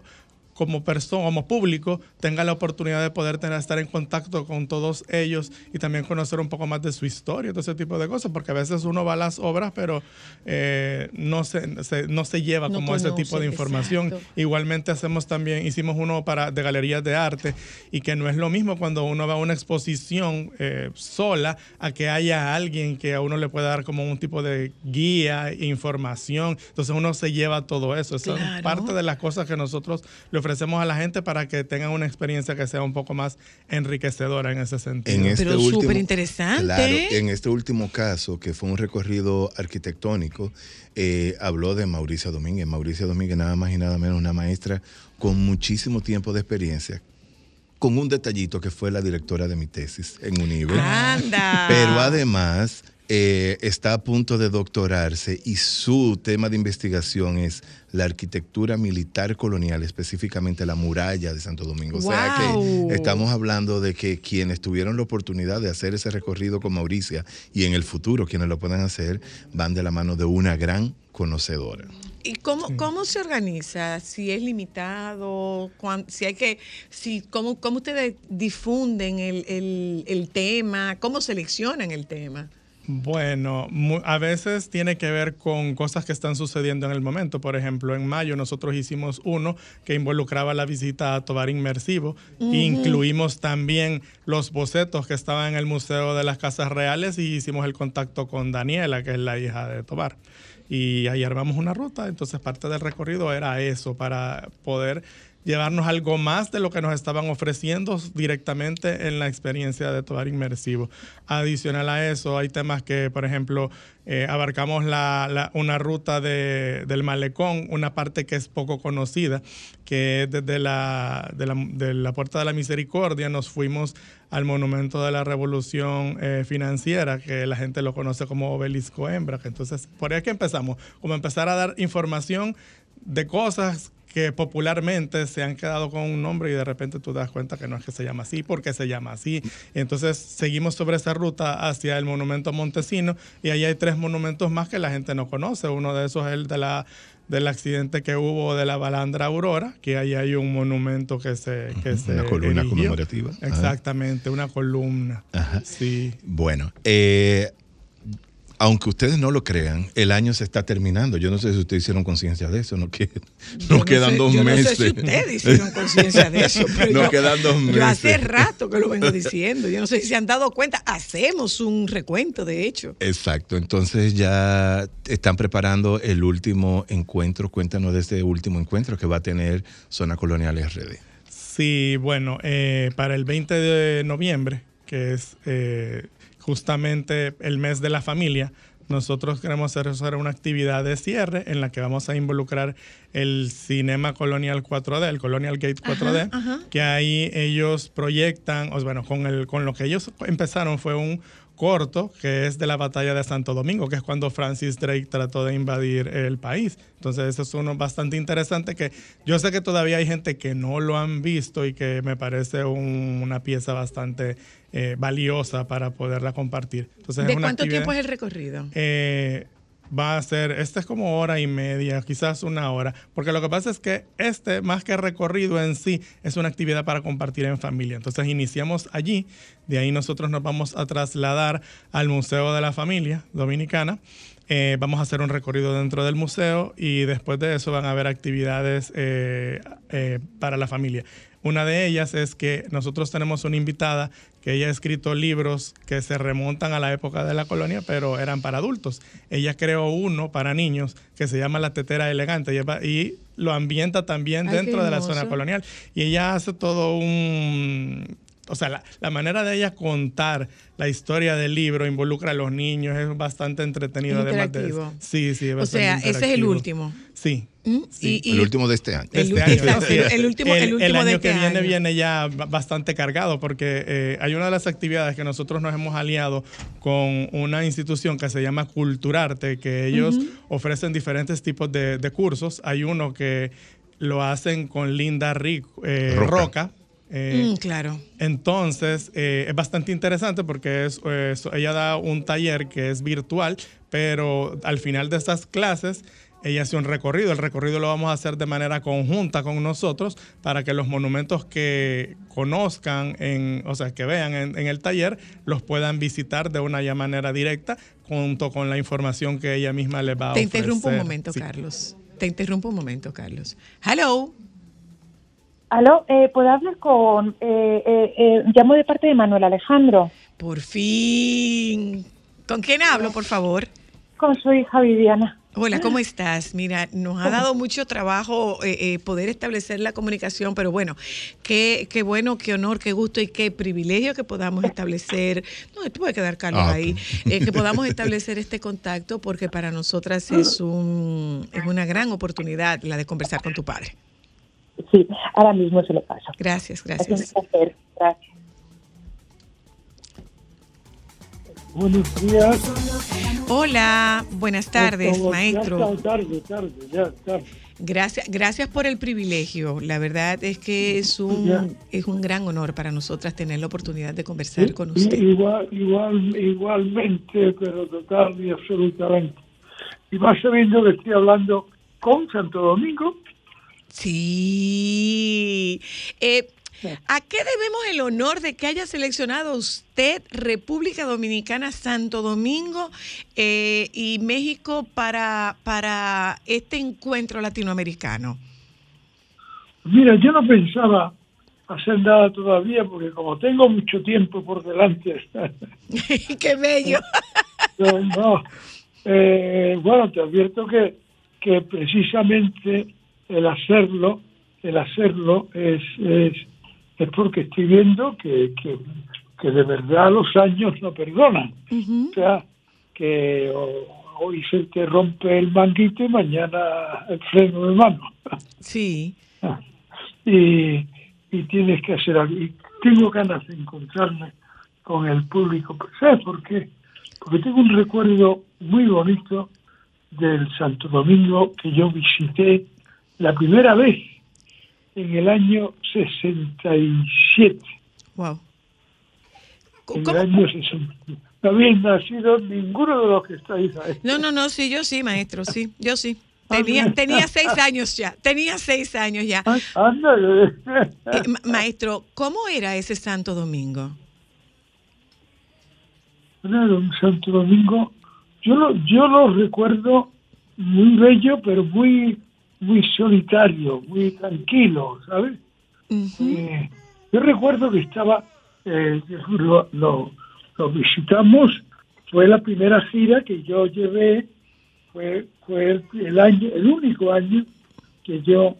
como persona, como público, tenga la oportunidad de poder tener, estar en contacto con todos ellos y también conocer un poco más de su historia, todo ese tipo de cosas, porque a veces uno va a las obras, pero eh, no, se, se- no se lleva No como ese tipo de información. exacto. Igualmente hacemos también, hicimos uno para de galerías de arte y que no es lo mismo cuando uno va a una exposición eh, sola a que haya alguien que a uno le pueda dar como un tipo de guía, información. Entonces uno se lleva todo eso. Eso es Claro. parte de las cosas que nosotros le ofrecemos a la gente para que tengan una experiencia que sea un poco más enriquecedora en ese sentido. En este Pero súper interesante. Claro, en este último caso, que fue un recorrido arquitectónico, eh, habló de Mauricia Domínguez. Mauricia Domínguez, nada más y nada menos, una maestra con muchísimo tiempo de experiencia, con un detallito que fue la directora de mi tesis en Unive. Anda. Pero además eh, está a punto de doctorarse y su tema de investigación es la arquitectura militar colonial, específicamente la muralla de Santo Domingo. O sea que estamos hablando de que quienes tuvieron la oportunidad de hacer ese recorrido con Mauricia y en el futuro quienes lo puedan hacer van de la mano de una gran conocedora. ¿Y cómo, cómo se organiza? Si es limitado, cuán- si hay que, si, cómo, cómo ustedes difunden el, el- el tema, cómo seleccionan el tema. Bueno, a veces tiene que ver con cosas que están sucediendo en el momento. Por ejemplo, en mayo nosotros hicimos uno que involucraba la visita a Tobar Inmersivo. Ujú. Incluimos también los bocetos que estaban en el Museo de las Casas Reales y hicimos el contacto con Daniela, que es la hija de Tobar. Y ahí armamos una ruta. Entonces parte del recorrido era eso, para poder llevarnos algo más de lo que nos estaban ofreciendo directamente en la experiencia de Tobar Inmersivo. Adicional a eso, hay temas que, por ejemplo, eh, abarcamos la- una ruta de- del malecón, una parte que es poco conocida, que es desde la, de la, Puerta de la Misericordia, nos fuimos al Monumento de la Revolución eh, Financiera, que la gente lo conoce como Obelisco Hembra. Entonces, por ahí es que empezamos, como empezar a dar información de cosas que popularmente se han quedado con un nombre y de repente tú te das cuenta que no es que se llama así, porque se llama así. Entonces seguimos sobre esa ruta hacia el monumento Montesino y ahí hay tres monumentos más que la gente no conoce. Uno de esos es el de la del accidente que hubo de la balandra Aurora, que ahí hay un monumento que se que se Una columna erigió. conmemorativa. Ajá. Exactamente, una columna. Ajá. Sí. Bueno, eh, aunque ustedes no lo crean, el año se está terminando. Yo no sé si ustedes hicieron conciencia de eso. No, que, nos no quedan sé- dos yo no sé meses. si ustedes hicieron conciencia de eso, pero nos yo- quedan dos meses. Yo hace rato que lo vengo diciendo. Yo no sé si se han dado cuenta. Hacemos un recuento, de hecho. Exacto, entonces ya están preparando el último encuentro. Cuéntanos de este último encuentro que va a tener Zona Colonial RD. Sí, bueno, eh, para el 20 de noviembre, que es eh, justamente el mes de la familia, nosotros queremos hacer una actividad de cierre en la que vamos a involucrar el Cinema Colonial 4D, el Colonial Gate 4D, que ahí ellos proyectan, o bueno, con, el, con lo que ellos empezaron fue un corto, que es de la batalla de Santo Domingo, que es cuando Francis Drake trató de invadir el país. Entonces, eso es uno bastante interesante que yo sé que todavía hay gente que no lo han visto y que me parece un- una pieza bastante eh, valiosa para poderla compartir. Entonces, ¿De es una cuánto tiempo es el recorrido? eh, va a ser, este es como hora y media, quizás una hora, porque lo que pasa es que este, más que recorrido en sí, es una actividad para compartir en familia. Entonces iniciamos allí, de ahí nosotros nos vamos a trasladar al Museo de la Familia Dominicana. Eh, vamos a hacer un recorrido dentro del museo y después de eso van a haber actividades eh, eh, para la familia. Una de ellas es que nosotros tenemos una invitada que ella ha escrito libros que se remontan a la época de la colonia, pero eran para adultos. Ella creó uno para niños que se llama La Tetera Elegante y, lo ambienta también Ay, dentro de la zona colonial. Y ella hace todo un... O sea, la, la manera de ella contar la historia del libro involucra a los niños, es bastante entretenido. además de- Interactivo. sí, sí, es O sea, ese es el interactivo. último. Sí. Y- y- el último de este año. De El este año, exacto, sí. el- el último- el último año de este que viene año. viene ya ba- bastante cargado porque eh, hay una de las actividades que nosotros nos hemos aliado con una institución que se llama Culturarte, que ellos ofrecen diferentes tipos de, de cursos. Hay uno que lo hacen con Linda Ric- eh, Roca. Roca. Eh, Mm, claro. entonces, eh, es bastante interesante porque es, ella da un taller que es virtual, pero al final de estas clases, ella hace un recorrido. El recorrido lo vamos a hacer de manera conjunta con nosotros para que los monumentos que conozcan, en, o sea, que vean en, en el taller, los puedan visitar de una ya manera directa junto con la información que ella misma les va a Te ofrecer. interrumpo un momento, Sí. Carlos. Te interrumpo un momento, Carlos. Hello. Aló, eh, ¿puedo hablar con... eh, eh, eh, llamo de parte de Manuel Alejandro. Por fin. ¿Con quién hablo, por favor? Con su hija Viviana. Hola, ¿cómo estás? Mira, nos ha dado mucho trabajo eh, eh, poder establecer la comunicación, pero bueno, qué, qué bueno, qué honor, qué gusto y qué privilegio que podamos establecer, no, te puede quedar Carlos Ah, ahí, eh, que podamos establecer este contacto porque para nosotras es, un, es una gran oportunidad la de conversar con tu padre. Sí, ahora mismo se lo paso. Gracias, Es un gracias. placer. Gracias. Buenos días. Hola, buenas tardes, favor, maestro. Ya está tarde, tarde, ya tarde. Gracias, gracias por el privilegio. La verdad es que es Ya. un, es un gran honor para nosotras tener la oportunidad de conversar con usted. Igual, igual, igualmente, pero total y absolutamente. Y más sabiendo que estoy hablando con Santo Domingo. Sí. Eh, ¿A qué debemos el honor de que haya seleccionado usted República Dominicana, Santo Domingo eh, y México para, para este encuentro latinoamericano? Mira, yo no pensaba hacer nada todavía porque como tengo mucho tiempo por delante, ¡Qué bello! no, no. Eh, bueno, te advierto que, que precisamente el hacerlo, el hacerlo es, es, es porque estoy viendo que, que, que de verdad los años no perdonan. O sea, que hoy se te rompe el manguito y mañana el freno de mano. Sí. y, y tienes que hacer algo. Y tengo ganas de encontrarme con el público. ¿Sabes por qué? Porque tengo un recuerdo muy bonito del Santo Domingo que yo visité la primera vez en el año 67. Wow. En el año 67. No habéis nacido ninguno de los que estáis ahí. No, no, no, sí, yo sí, maestro, sí, yo sí. Tenía, tenía seis años ya, tenía seis años ya. Ándale. Eh, ma- maestro, ¿cómo era ese Santo Domingo? Claro, un Santo Domingo, yo lo, yo lo recuerdo muy bello, pero muy muy solitario, muy tranquilo, ¿sabes? Eh, yo recuerdo que estaba, eh, lo, lo, lo visitamos, fue la primera gira que yo llevé, fue, fue el, el año, el único año que yo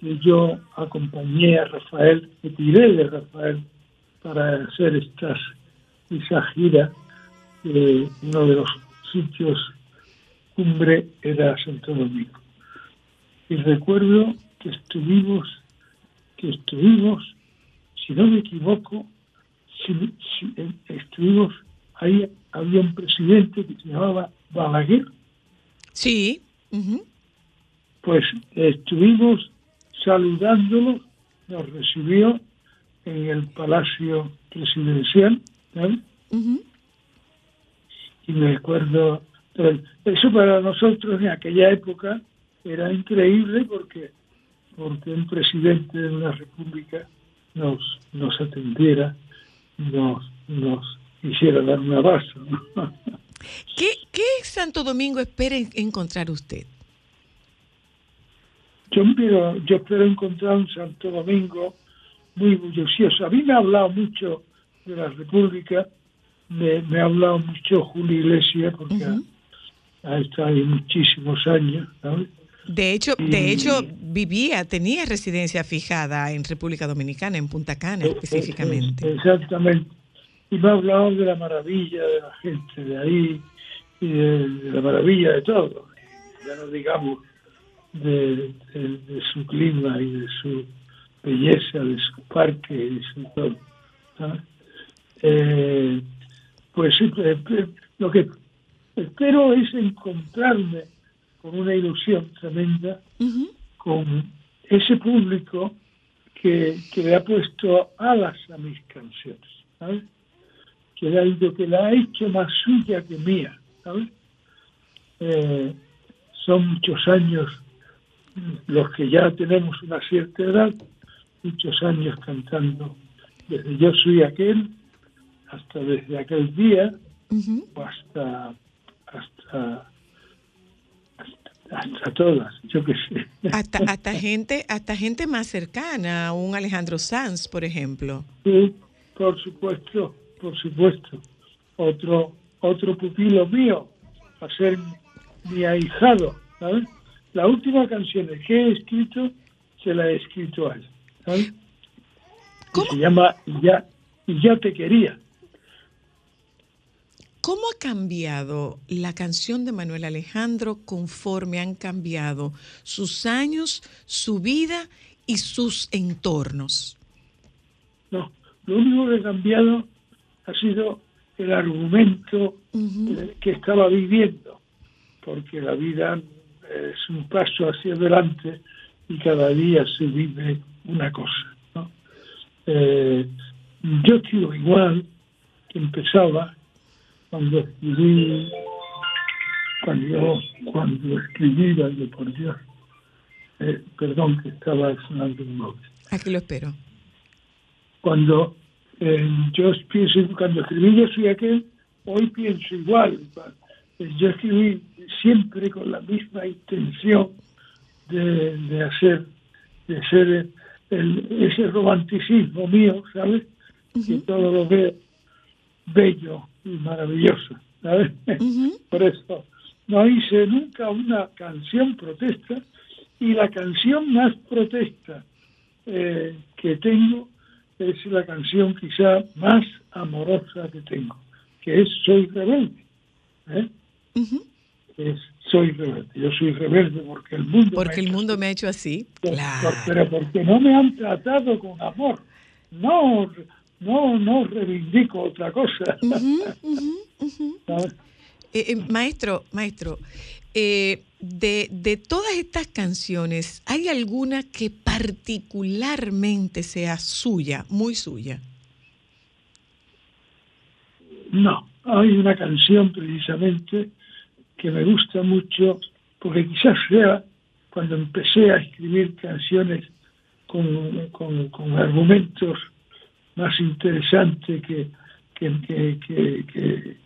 que yo acompañé a Rafael, que tiré de Rafael para hacer estas esa gira, eh, uno de los sitios cumbre era Santo Domingo. Y recuerdo que estuvimos, que estuvimos, si no me equivoco, si, si- eh, estuvimos ahí, había un presidente que se llamaba Balaguer, Sí. pues estuvimos saludándolo, nos recibió en el Palacio Presidencial, ¿sabes? y me acuerdo, pero eso para nosotros en aquella época era increíble porque porque un presidente de una república nos nos atendiera, nos nos quisiera dar un abrazo. ¿no? ¿Qué, qué Santo Domingo espera en- encontrar usted? Yo espero, yo espero encontrar un Santo Domingo muy bullicioso. A mí me ha hablado mucho de la República, me, me ha hablado mucho Julio Iglesias, porque ha, ha estado ahí muchísimos años, ¿sabes? De hecho, de hecho vivía, tenía residencia fijada en República Dominicana, en Punta Cana específicamente. Exactamente. Y me ha hablado de la maravilla de la gente de ahí y de, de la maravilla de todo. Ya no digamos de, de- de su clima y de su belleza, de su parque y de su todo. ¿sabes? Eh, pues eh, eh, lo que espero es encontrarme con una ilusión tremenda con ese público que, que le ha puesto alas a mis canciones, ¿sabes? Que le ha, ido- que la ha hecho más suya que mía, ¿sabes? Eh, son muchos años los que ya tenemos una cierta edad, muchos años cantando desde Yo soy aquel hasta desde aquel día o hasta hasta hasta, todas, yo qué sé. Hasta, hasta gente, hasta gente más cercana, un Alejandro Sanz, por ejemplo. Sí, por supuesto, por supuesto. Otro, otro pupilo mío, a ser mi ahijado, ¿sabes? La última canción que he escrito, se la he escrito a él, ¿sabes? Y se llama ya, y ya te quería. ¿Cómo ha cambiado la canción de Manuel Alejandro conforme han cambiado sus años, su vida y sus entornos? No, lo único que ha cambiado ha sido el argumento eh, que estaba viviendo, porque la vida es un paso hacia adelante y cada día se vive una cosa. ¿no? Eh, yo sigo igual que empezaba cuando escribí, cuando, yo- cuando escribí, vaya por Dios, eh, perdón que estaba sonando un móvil Aquí lo espero. cuando eh, yo pienso, cuando escribí Yo soy aquel, hoy pienso igual. Eh, Yo escribí siempre con la misma intención de, de hacer, de ser el- ese romanticismo mío, ¿sabes? Que todo lo veo bello maravilloso, ¿sabes? Por eso no hice nunca una canción protesta y la canción más protesta eh, que tengo es la canción quizá más amorosa que tengo, que es Soy rebelde. ¿eh? Es Soy rebelde. Yo soy rebelde porque el mundo... Porque me el mundo me ha hecho así. Claro. pero porque no me han tratado con amor. No, no, no reivindico otra cosa. Eh, eh, maestro, maestro, eh, de, de todas estas canciones, ¿hay alguna que particularmente sea suya, muy suya? No, hay una canción precisamente que me gusta mucho, porque quizás sea cuando empecé a escribir canciones con, con- con argumentos más interesantes que, que, que, que, que-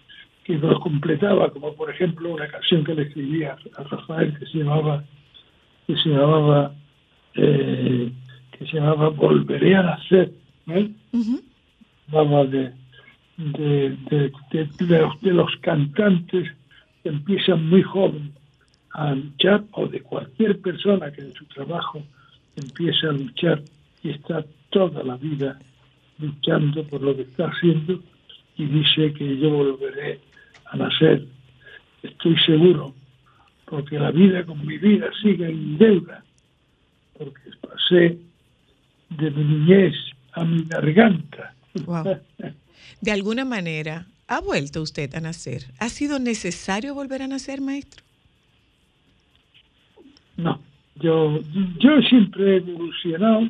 los completaba, como por ejemplo una canción que le escribí a, Rafael que se llamaba que se llamaba eh, que se llamaba Volveré a nacer, ¿eh? De, de, de- de los, de los cantantes que empiezan muy joven a luchar o de cualquier persona que en su trabajo empieza a luchar y está toda la vida luchando por lo que está haciendo y dice que yo volveré a nacer estoy seguro, porque la vida con mi vida sigue en deuda, porque pasé de mi niñez a mi garganta. Wow. De alguna manera, ¿ha vuelto usted a nacer? ¿Ha sido necesario volver a nacer, maestro? No, yo, yo siempre he evolucionado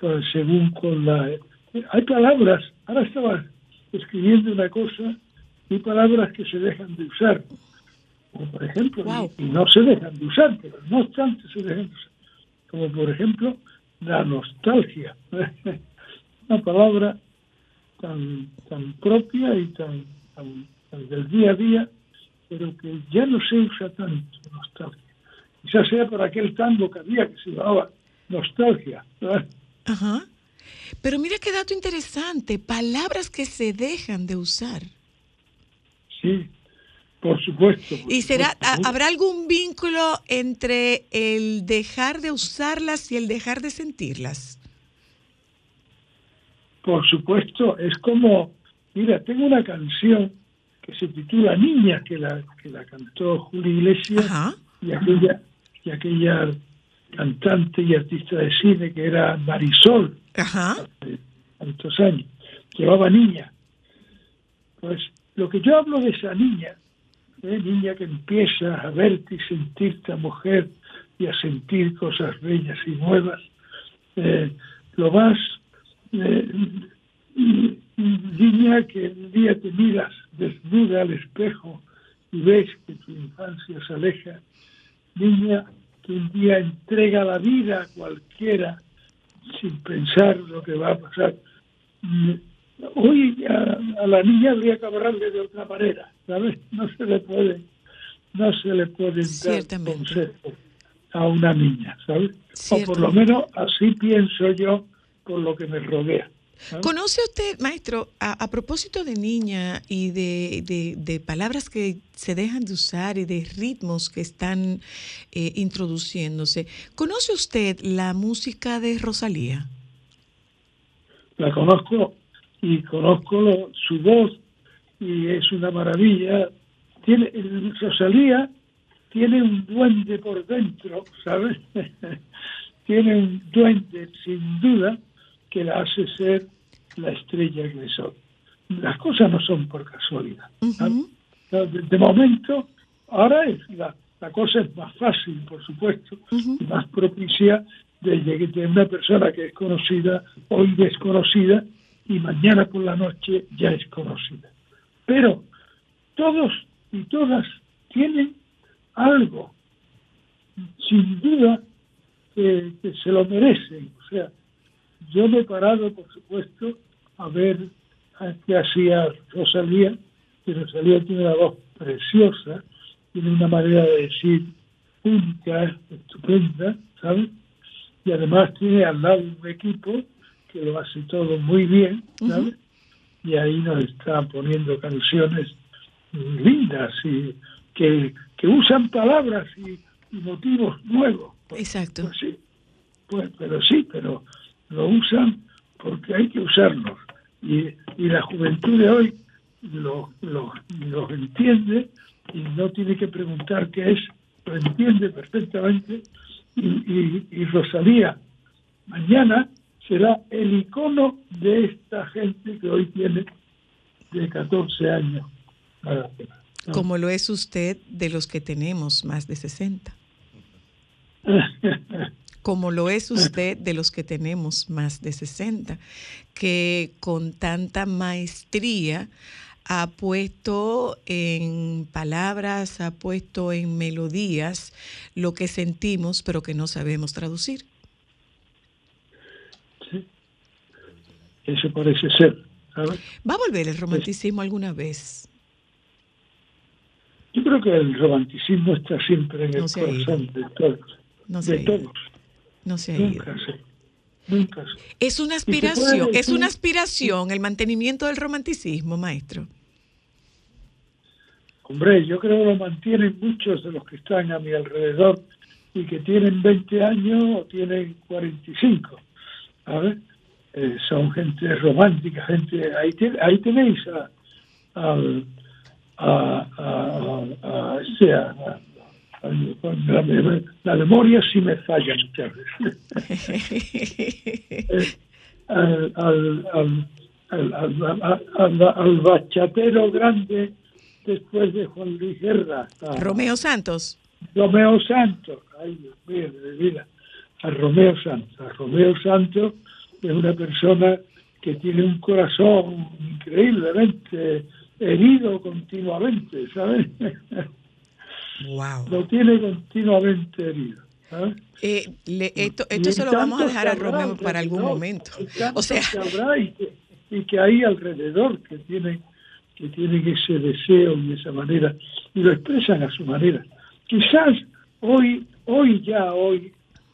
pues, según con la... Hay palabras, ahora estaba escribiendo una cosa, hay palabras que se dejan de usar, como por ejemplo, y, y no se dejan de usar, pero no obstante se dejan de usar, como por ejemplo la nostalgia, una palabra tan, tan propia y tan, tan- tan del día a día, pero que ya no se usa tanto, nostalgia. Quizás sea por aquel tango que había que se llamaba nostalgia. ¿verdad? Ajá. Pero mira qué dato interesante, palabras que se dejan de usar. Sí, por supuesto. por ¿Y será, supuesto. habrá algún vínculo entre el dejar de usarlas y el dejar de sentirlas? Por supuesto, es como, mira, tengo una canción que se titula Niña, que la, que la cantó Julio Iglesias y aquella, y aquella cantante y artista de cine que era Marisol, hace tantos años, llevaba niña. Pues lo que yo hablo de esa niña, ¿eh? niña que empieza a verte y sentirte a mujer y a sentir cosas bellas y nuevas, eh, lo vas, eh, niña que un día te miras desnuda al espejo y ves que tu infancia se aleja, niña que un día entrega la vida a cualquiera sin pensar lo que va a pasar. Mm, Hoy a, a la niña habría que hablarle de otra manera, ¿sabes? No se le puede, no se le puede dar consejo a una niña, ¿sabes? O por lo menos así pienso yo por lo que me rodea. ¿Sabes? ¿Conoce usted, maestro, a, a propósito de niña y de, de- de palabras que se dejan de usar y de ritmos que están eh, introduciéndose, ¿conoce usted la música de Rosalía? la conozco y conozco lo- su voz y es una maravilla. Tiene Rosalía tiene un duende por dentro, ¿sabes? tiene un duende sin duda que la hace ser la estrella hoy. Las cosas no son por casualidad. De, de momento, ahora es la, la cosa es más fácil, por supuesto, y más propicia de, de, una persona que es conocida, hoy desconocida, y mañana por la noche ya es conocida. Pero todos y todas tienen algo, sin duda, que se lo merecen. O sea, yo me he parado, por supuesto, a ver a qué hacía Rosalía, y Rosalía tiene una voz preciosa, tiene una manera de decir única, estupenda, ¿sabes? Y además tiene al lado un equipo que lo hace todo muy bien, ¿sabes? Y ahí nos están poniendo canciones lindas y que, que usan palabras y, y motivos nuevos. Exacto. Pues sí, pues, pero sí, pero lo usan porque hay que usarlos. Y, y la juventud de hoy lo, lo, lo entiende y no tiene que preguntar qué es, lo entiende perfectamente. Y, y, y Rosalía mañana será el icono de esta gente que hoy tiene de 14 años. para. Como lo es usted de los que tenemos más de 60. Como lo es usted de los que tenemos más de 60, que con tanta maestría ha puesto en palabras, ha puesto en melodías lo que sentimos pero que no sabemos traducir. Eso parece ser. ¿sabes? ¿Va a volver el romanticismo alguna vez? Yo creo que el romanticismo está siempre en el No corazón de todos. No de todos. No se ha ido. Nunca se. Nunca se. Es una aspiración, es decir- una aspiración el mantenimiento del romanticismo, maestro. Hombre, yo creo que lo mantienen muchos de los que están a mi alrededor y que tienen 20 años o tienen 45. ¿sabes? Eh, son gente romántica, gente. Ahí, te- ahí tenéis a- a, a, a- a- a- a- la, me- la memoria sí me falla muchas veces. Al, al, al, al, bachatero grande después de Juan Luis Guerra. a- Romeo Santos. Romeo Santos, ay Dios mío, de mi vida, a Romeo Santos. A Romeo Santos es una persona que tiene un corazón increíblemente herido continuamente, ¿sabes? Wow. Lo tiene continuamente herido. ¿sabes? Eh, le- esto esto se lo vamos a dejar a Romeo para algún momento. O sea, que y que, y que hay alrededor que tienen que tienen ese deseo y esa manera y lo expresan a su manera. Quizás hoy hoy ya hoy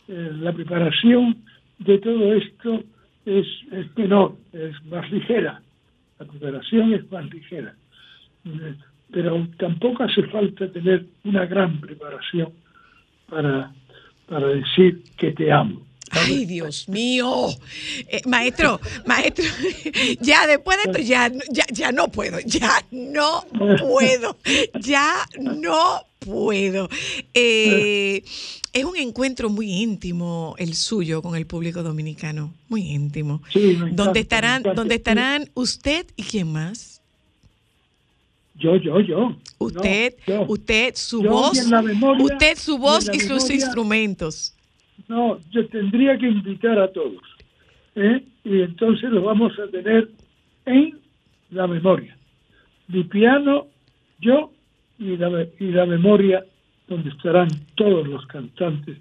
eh, la preparación de todo esto es, es menor, es más ligera. La preparación es más ligera. Pero tampoco hace falta tener una gran preparación para, para decir que te amo. Ay, Dios mío. Eh, maestro, maestro, ya después de esto, ya, ya, ya no puedo, ya no puedo, ya no puedo. Eh, es un encuentro muy íntimo el suyo con el público dominicano, muy íntimo. Sí, donde estarán, donde estarán usted y quién más. Yo, yo, yo. Usted, No, yo. usted, su Yo, voz, y memoria- usted, su voz y, sus instrumentos. No, yo tendría que invitar a todos. ¿eh? Y entonces lo vamos a tener en la memoria. Mi piano, yo y la, y la memoria donde estarán todos los cantantes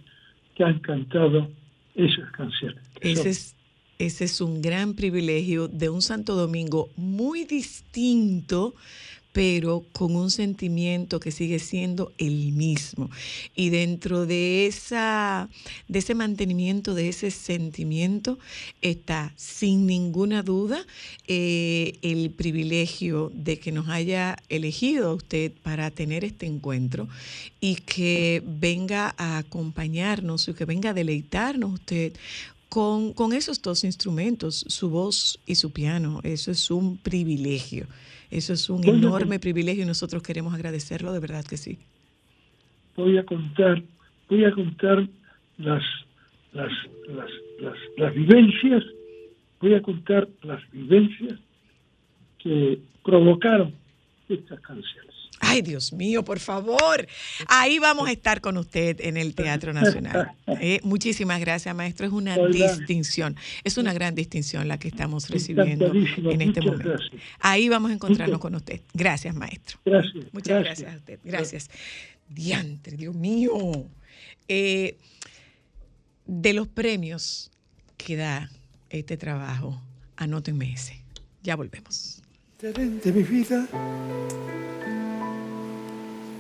que han cantado esas canciones. Ese es, ese es un gran privilegio de un Santo Domingo muy distinto, pero con un sentimiento que sigue siendo el mismo. Y dentro de, esa, de ese mantenimiento, de ese sentimiento, está sin ninguna duda eh, el privilegio de que nos haya elegido a usted para tener este encuentro y que venga a acompañarnos y que venga a deleitarnos usted con, con esos dos instrumentos, su voz y su piano. Eso es un privilegio. Eso es un enorme privilegio y nosotros queremos agradecerlo, de verdad que sí. voy a contar, voy a contar las, las, las, las, las vivencias, voy a contar las vivencias que provocaron estas canciones. Ay, Dios mío, por favor. Ahí vamos a estar con usted en el Teatro Nacional. Eh, muchísimas gracias, maestro. Es una Hola. distinción. Es una gran distinción la que estamos recibiendo en este momento. gracias. Ahí vamos a encontrarnos con usted. Gracias, maestro. Gracias. Muchas gracias, a usted. Gracias. Diantre, Dios mío. Eh, de los premios que da este trabajo, anótenme ese. Ya volvemos. de mi vida,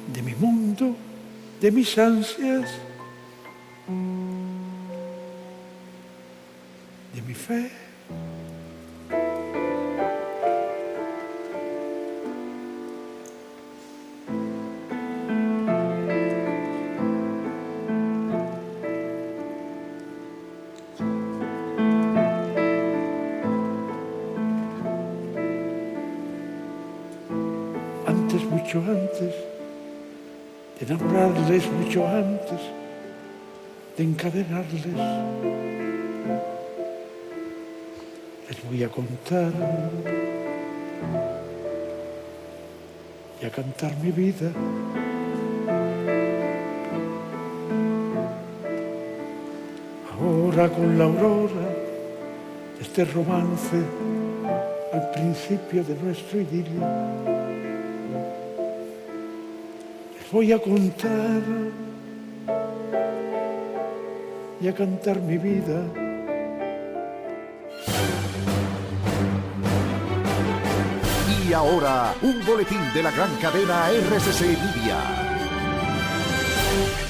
de mi mundo, de mis ansias, de mi fe. Antes, de encadenarles. Les voy a contar y a cantar mi vida. Ahora con la aurora este romance al principio de nuestro idilio. Les voy a contar y a cantar mi vida. Y ahora, un boletín de la gran cadena RCC Media.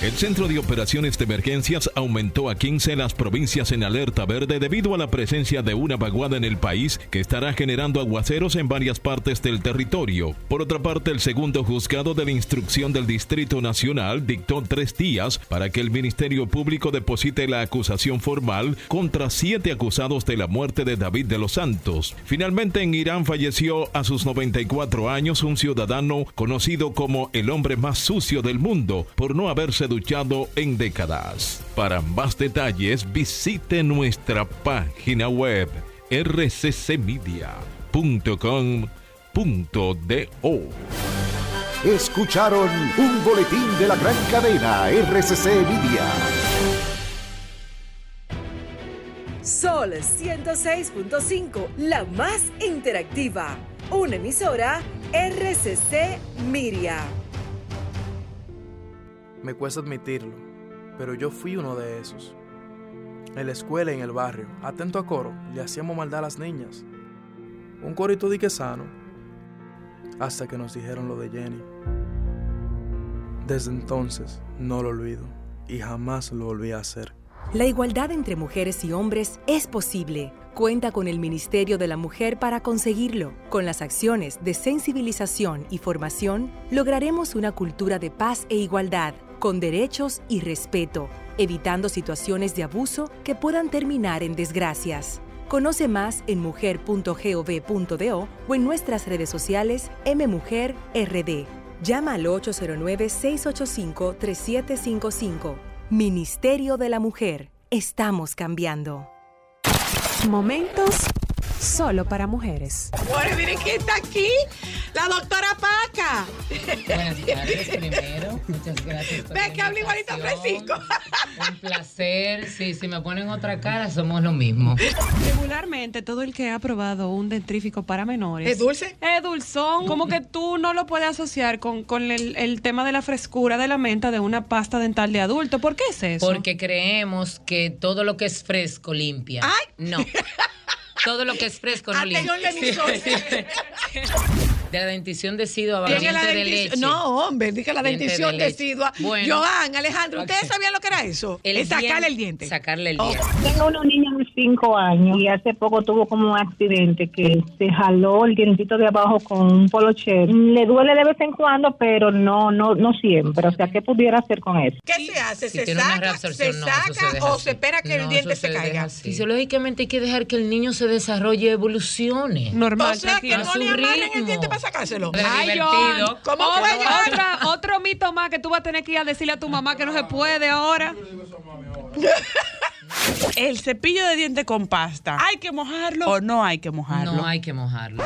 El Centro de Operaciones de Emergencias aumentó a 15 las provincias en alerta verde debido a la presencia de una vaguada en el país que estará generando aguaceros en varias partes del territorio. Por otra parte, el segundo juzgado de la instrucción del Distrito Nacional dictó tres días para que el Ministerio Público deposite la acusación formal contra siete acusados de la muerte de David de los Santos. Finalmente, en Irán falleció a sus 94 años un ciudadano conocido como el hombre más sucio del mundo por no haberse duchado en décadas. Para más detalles visite nuestra página web rccmedia.com.do. Escucharon un boletín de la gran cadena RCC Media. Sol 106.5, la más interactiva. Una emisora RCC Miria. Me cuesta admitirlo, pero yo fui uno de esos. En la escuela y en el barrio, atento a coro, le hacíamos maldad a las niñas. Un corito dique sano, hasta que nos dijeron lo de Jenny. Desde entonces no lo olvido y jamás lo volví a hacer. La igualdad entre mujeres y hombres es posible. Cuenta con el Ministerio de la Mujer para conseguirlo. Con las acciones de sensibilización y formación, lograremos una cultura de paz e igualdad, con derechos y respeto, evitando situaciones de abuso que puedan terminar en desgracias. Conoce más en mujer.gov.do o en nuestras redes sociales mmujerrd. Llama al 809-685-3755. Ministerio de la Mujer. Estamos cambiando. Momentos solo para mujeres. Bueno, miren quién está aquí. La doctora Paca. Buenas tardes primero. Muchas gracias. por Ve que habla igualito. Francisco. Un placer. Sí, si me ponen otra cara, somos lo mismo. Regularmente, todo el que ha probado un dentrífico para menores. ¿Es dulce? Es dulzón. Como que tú no lo puedes asociar con, con el, el tema de la frescura de la menta de una pasta dental de adulto. ¿Por qué es eso? Porque creemos que todo lo que es fresco limpia. No. Todo lo que es fresco no. Sí, sí. De la dentición decidua de dentición- leche. No, hombre, dije la Diente de dentición leche. decidua. Bueno. Joan, Alejandro, ¿ustedes sabían lo que era eso? El es sacarle diente- el diente. Sacarle el Oh. diente. Tengo una niña de 5 años y hace poco tuvo como un accidente que se jaló el dientito de abajo con un poloche. Le duele de vez en cuando, pero no no no siempre. O sea, ¿qué pudiera hacer con eso? ¿Qué se hace? Si ¿Se tiene una saca, se no, se saca deja o así. se espera que el diente se caiga? así. Fisiológicamente hay que dejar que el niño se desarrolle, evolucione. Normal, O sea, que no le amarren el diente para sacárselo. Ay, ¿Cómo otra- otro mito más que tú vas a tener que ir a decirle a tu mamá que no se puede ahora. El cepillo de diente con pasta. ¿Hay que mojarlo o no hay que mojarlo? No hay que mojarlo.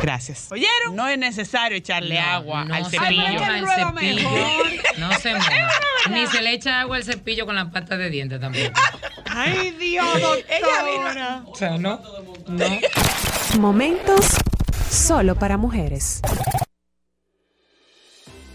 Gracias. ¿Oyeron? No es necesario echarle No, agua no al se cepillo. moja el rueda cepillo. mejor. No se moja. Ni se le echa agua al cepillo con la pasta de diente tampoco. Ay, Dios, doctora. O sea, no. No. Momentos solo para mujeres.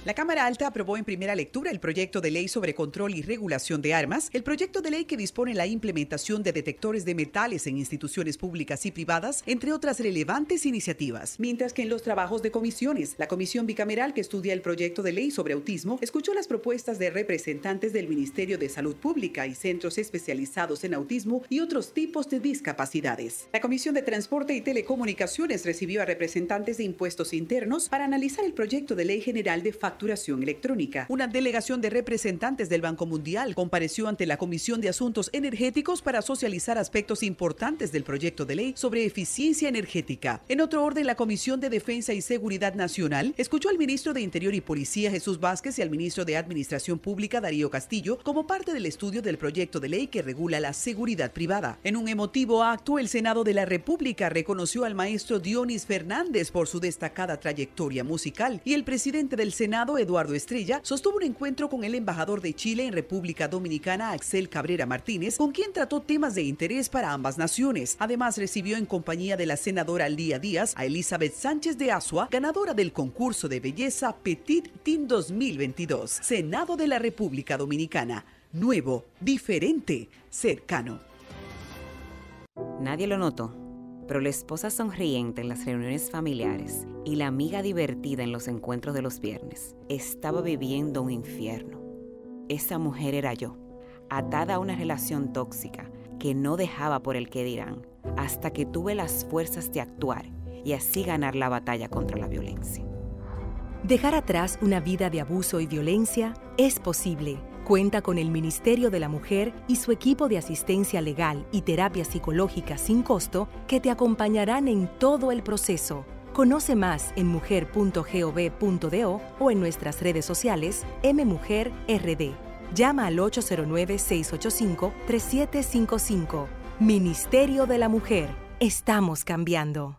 La Cámara Alta aprobó en primera lectura el proyecto de ley sobre control y regulación de armas, el proyecto de ley que dispone la implementación de detectores de metales en instituciones públicas y privadas, entre otras relevantes iniciativas. Mientras que en los trabajos de comisiones, la comisión bicameral que estudia el proyecto de ley sobre autismo escuchó las propuestas de representantes del Ministerio de Salud Pública y centros especializados en autismo y otros tipos de discapacidades. La Comisión de Transporte y Telecomunicaciones recibió a representantes de impuestos internos para analizar el proyecto de ley general de facturación electrónica. Una delegación de representantes del Banco Mundial compareció ante la Comisión de Asuntos Energéticos para socializar aspectos importantes del proyecto de ley sobre eficiencia energética. En otro orden, la Comisión de Defensa y Seguridad Nacional escuchó al ministro de Interior y Policía Jesús Vázquez y al ministro de Administración Pública Darío Castillo como parte del estudio del proyecto de ley que regula la seguridad privada. En un emotivo acto, el Senado de la República reconoció al maestro Dionis Fernández por su destacada trayectoria musical y el presidente del Senado, Eduardo Estrella, sostuvo un encuentro con el embajador de Chile en República Dominicana, Axel Cabrera Martínez, con quien trató temas de interés para ambas naciones. Además, recibió en compañía de la senadora Lía Díaz a Elizabeth Sánchez de Asua, ganadora del concurso de belleza Petit Team 2022. Senado de la República Dominicana. Nuevo, diferente, cercano. Nadie lo notó, pero la esposa sonriente en las reuniones familiares y la amiga divertida en los encuentros de los viernes estaba viviendo un infierno. esa mujer era yo, atada a una relación tóxica que no dejaba por el que dirán, hasta que tuve las fuerzas de actuar y así ganar la batalla contra la violencia. Dejar atrás una vida de abuso y violencia es posible. Cuenta con el Ministerio de la Mujer y su equipo de asistencia legal y terapia psicológica sin costo que te acompañarán en todo el proceso. Conoce más en mujer.gov.do o en nuestras redes sociales mmujerrd. Llama al 809-685-3755. Ministerio de la Mujer. Estamos cambiando.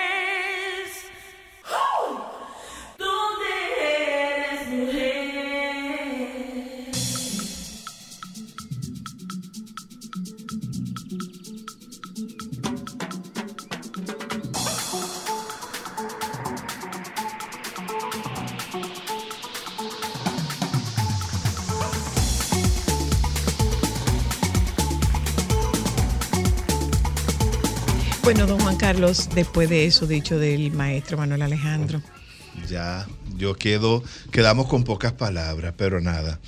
Bueno, don Juan Carlos, después de eso dicho del maestro Manuel Alejandro. Ya, yo quedo, quedamos con pocas palabras, pero nada.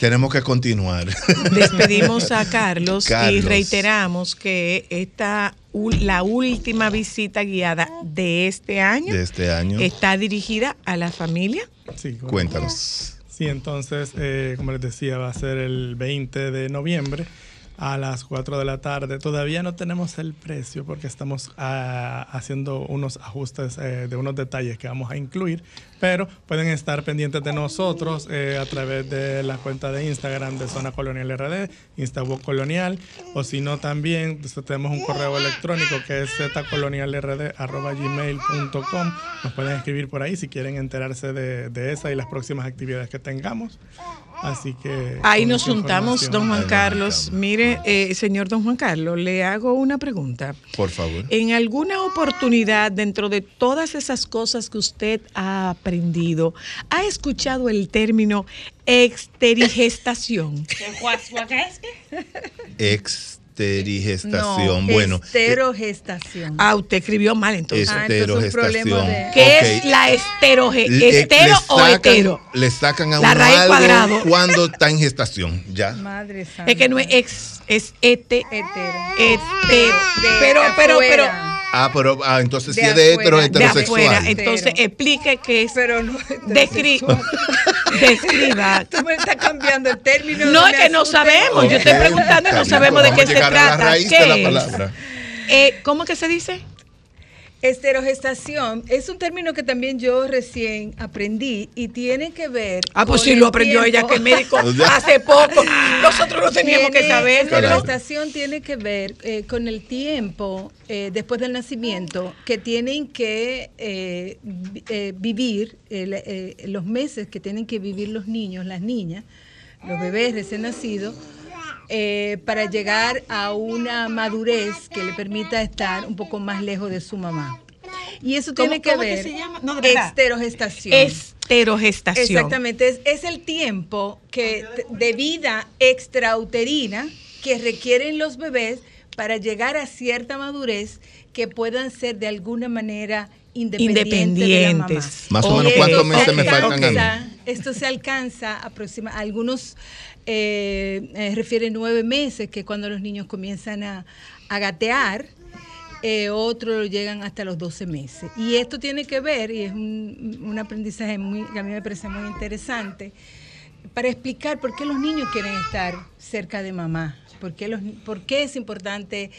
Tenemos que continuar. Despedimos a Carlos, y reiteramos que esta la última visita guiada de este año De este año. está dirigida a la familia. Sí. Cuéntanos. Sí, entonces, eh, como les decía, va a ser el 20 de noviembre a las 4 de la tarde. Todavía no tenemos el precio porque estamos ah, haciendo unos ajustes eh, de unos detalles que vamos a incluir, pero pueden estar pendientes de nosotros eh, a través de la cuenta de Instagram de Zona Colonial RD, Instabook Colonial, o si no también pues, tenemos un correo electrónico que es zcolonialrd.gmail.com. Nos pueden escribir por ahí si quieren enterarse de, de esa y las próximas actividades que tengamos. Así que... Ahí nos juntamos, don Juan Carlos. Mire, eh, señor don Juan Carlos, le hago una pregunta. Por favor. En alguna oportunidad, dentro de todas esas cosas que usted ha aprendido, ¿ha escuchado el término exterigestación? Exterigestación. bueno, eh, Esterogestación. Ah, usted escribió mal entonces. Ah, entonces un problema esterogestación. de- ¿Qué Ok. es la esteroge? Le- ¿Estero le o sacan- hetero? Le sacan a La raíz algo cuadrado. cuando está en gestación. Ya. Madre santa. Es que no es ex, es ete. Hetero. Hetero. De Pero, pero, pero. Ah, pero ah, entonces De si es de hetero, afuera. De heterosexual. afuera. Entonces, explique qué es. Pero no. Descri- describa. Tú me estás cambiando el término. No, es que no sabemos. Yo estoy preguntando y no sabemos de qué se a la trata. raíz ¿Qué de la es? palabra. Eh, ¿Cómo que se dice? Esterogestación es un término que también yo recién aprendí y tiene que ver. Ah, pues con sí, lo aprendió ella, que es médico hace poco. Nosotros no teníamos que saber. La gestación tiene que ver eh, con el tiempo eh, después del nacimiento que tienen que eh, eh, vivir, el, eh, los meses que tienen que vivir los niños, las niñas, los bebés recién nacidos, eh, para llegar a una madurez que le permita estar un poco más lejos de su mamá. Y eso ¿Cómo- tiene que ver llama? No, esterogestación. Esterogestación. Exactamente, es, es el tiempo que de vida extrauterina que requieren los bebés para llegar a cierta madurez que puedan ser de alguna manera independientes. de la mamá. Independientes. Más o menos esto cuántos se meses me faltan a mí. alcanza- Esto se alcanza aproxima, algunos eh, eh, refieren nueve meses, que es cuando los niños comienzan a, a gatear, eh, otros lo llegan hasta los 12 meses. Y esto tiene que ver, y es un, un aprendizaje muy, que a mí me parece muy interesante, para explicar por qué los niños quieren estar cerca de mamá, por qué, los, por qué es importante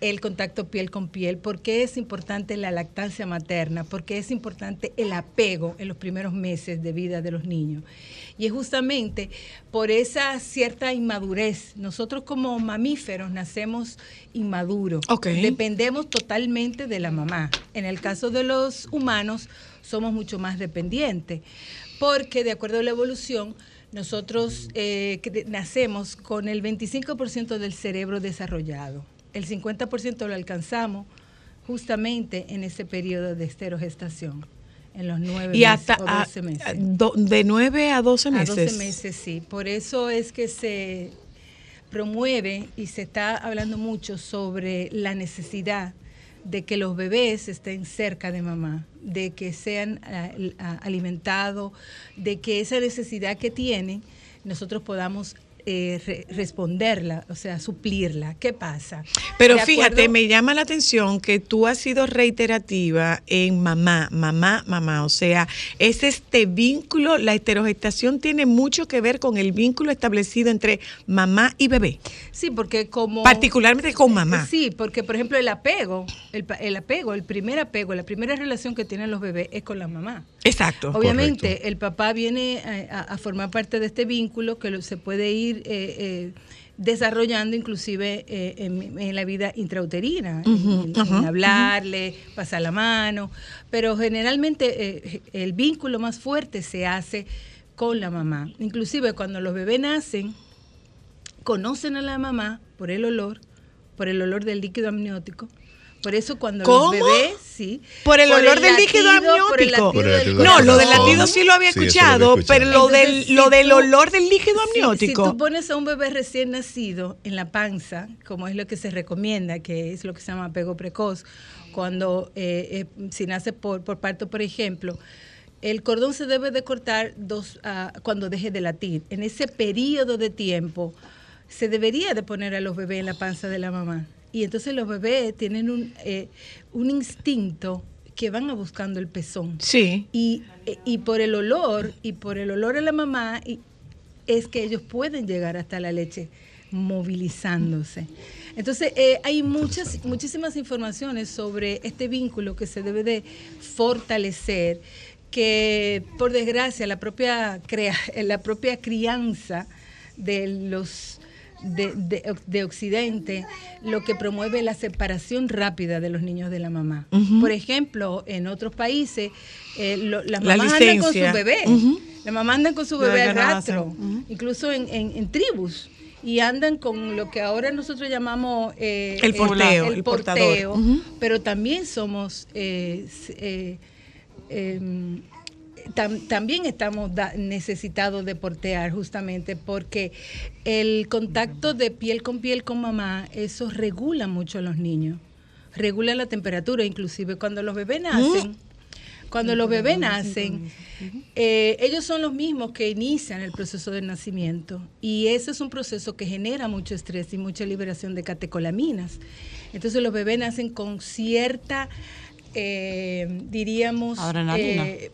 el contacto piel con piel, por qué es importante la lactancia materna, por qué es importante el apego en los primeros meses de vida de los niños. Y es justamente por esa cierta inmadurez. Nosotros como mamíferos nacemos inmaduros. Dependemos totalmente de la mamá. En el caso de los humanos somos mucho más dependientes, porque de acuerdo a la evolución, nosotros eh, nacemos con el 25% del cerebro desarrollado. El 50% lo alcanzamos justamente en ese periodo de esterogestación, en los nueve Y meses hasta o a- 12 meses. a- do- de 9 a 12 A meses. 12 meses, sí. Por eso es que se promueve y se está hablando mucho sobre la necesidad de que los bebés estén cerca de mamá, de que sean alimentados, de que esa necesidad que tienen nosotros podamos eh, re- responderla, o sea, suplirla. ¿Qué pasa? Pero fíjate, me llama la atención que tú has sido reiterativa en mamá, mamá, mamá. O sea, es este vínculo, la heterogestación tiene mucho que ver con el vínculo establecido entre mamá y bebé. Sí, porque como... Particularmente con mamá. Sí, porque por ejemplo el apego, el, pa- el apego, el primer apego, la primera relación que tienen los bebés es con la mamá. Exacto. Obviamente el papá viene eh, a, a formar parte de este vínculo que lo- se puede ir eh, eh, desarrollando inclusive eh, en, en la vida intrauterina, en, en hablarle, pasar la mano, pero generalmente el vínculo más fuerte se hace con la mamá. Inclusive cuando los bebés nacen, conocen a la mamá por el olor, por el olor del líquido amniótico. Por eso cuando ¿Cómo? los bebés, sí. Por el olor del líquido por el amniótico. latido Por el del latido No, lo del latido sí lo había Sí, eso lo escuchado, había escuchado. pero lo del, lo si del olor del líquido amniótico. Si tú pones a un bebé recién nacido en la panza, como es lo que se recomienda, que es lo que se llama apego precoz, cuando eh, eh, si nace por, por parto, por ejemplo, el cordón se debe de cortar dos, ah, cuando deje de latir. En ese periodo de tiempo se debería de poner a los bebés en la panza de la mamá. Y entonces los bebés tienen un, eh, un instinto que van a buscando el pezón. Sí. Y, eh, y por el olor, y por el olor a la mamá, y es que ellos pueden llegar hasta la leche movilizándose. Entonces, eh, hay muchas, muchísimas informaciones sobre este vínculo que se debe de fortalecer, que por desgracia la propia, crea, la propia crianza de los de, de- de Occidente lo que promueve la separación rápida de los niños de la mamá. Por ejemplo, en otros países, eh, lo- las La mamás andan con su bebé. Ujú. Las mamás andan con su La bebé al rastro, incluso en, en- en tribus. Y andan con lo que ahora nosotros llamamos eh, El porteo, el el porteo, pero también somos eh, eh, em, tam- también estamos da- necesitados de portear justamente porque el contacto de piel con piel con mamá, eso regula mucho a los niños, regula la temperatura, inclusive cuando los bebés nacen. Cuando los bebés nacen, eh, ellos son los mismos que inician el proceso de nacimiento y ese es un proceso que genera mucho estrés y mucha liberación de catecolaminas. Entonces los bebés nacen con cierta, eh, diríamos, Adrenalina. eh,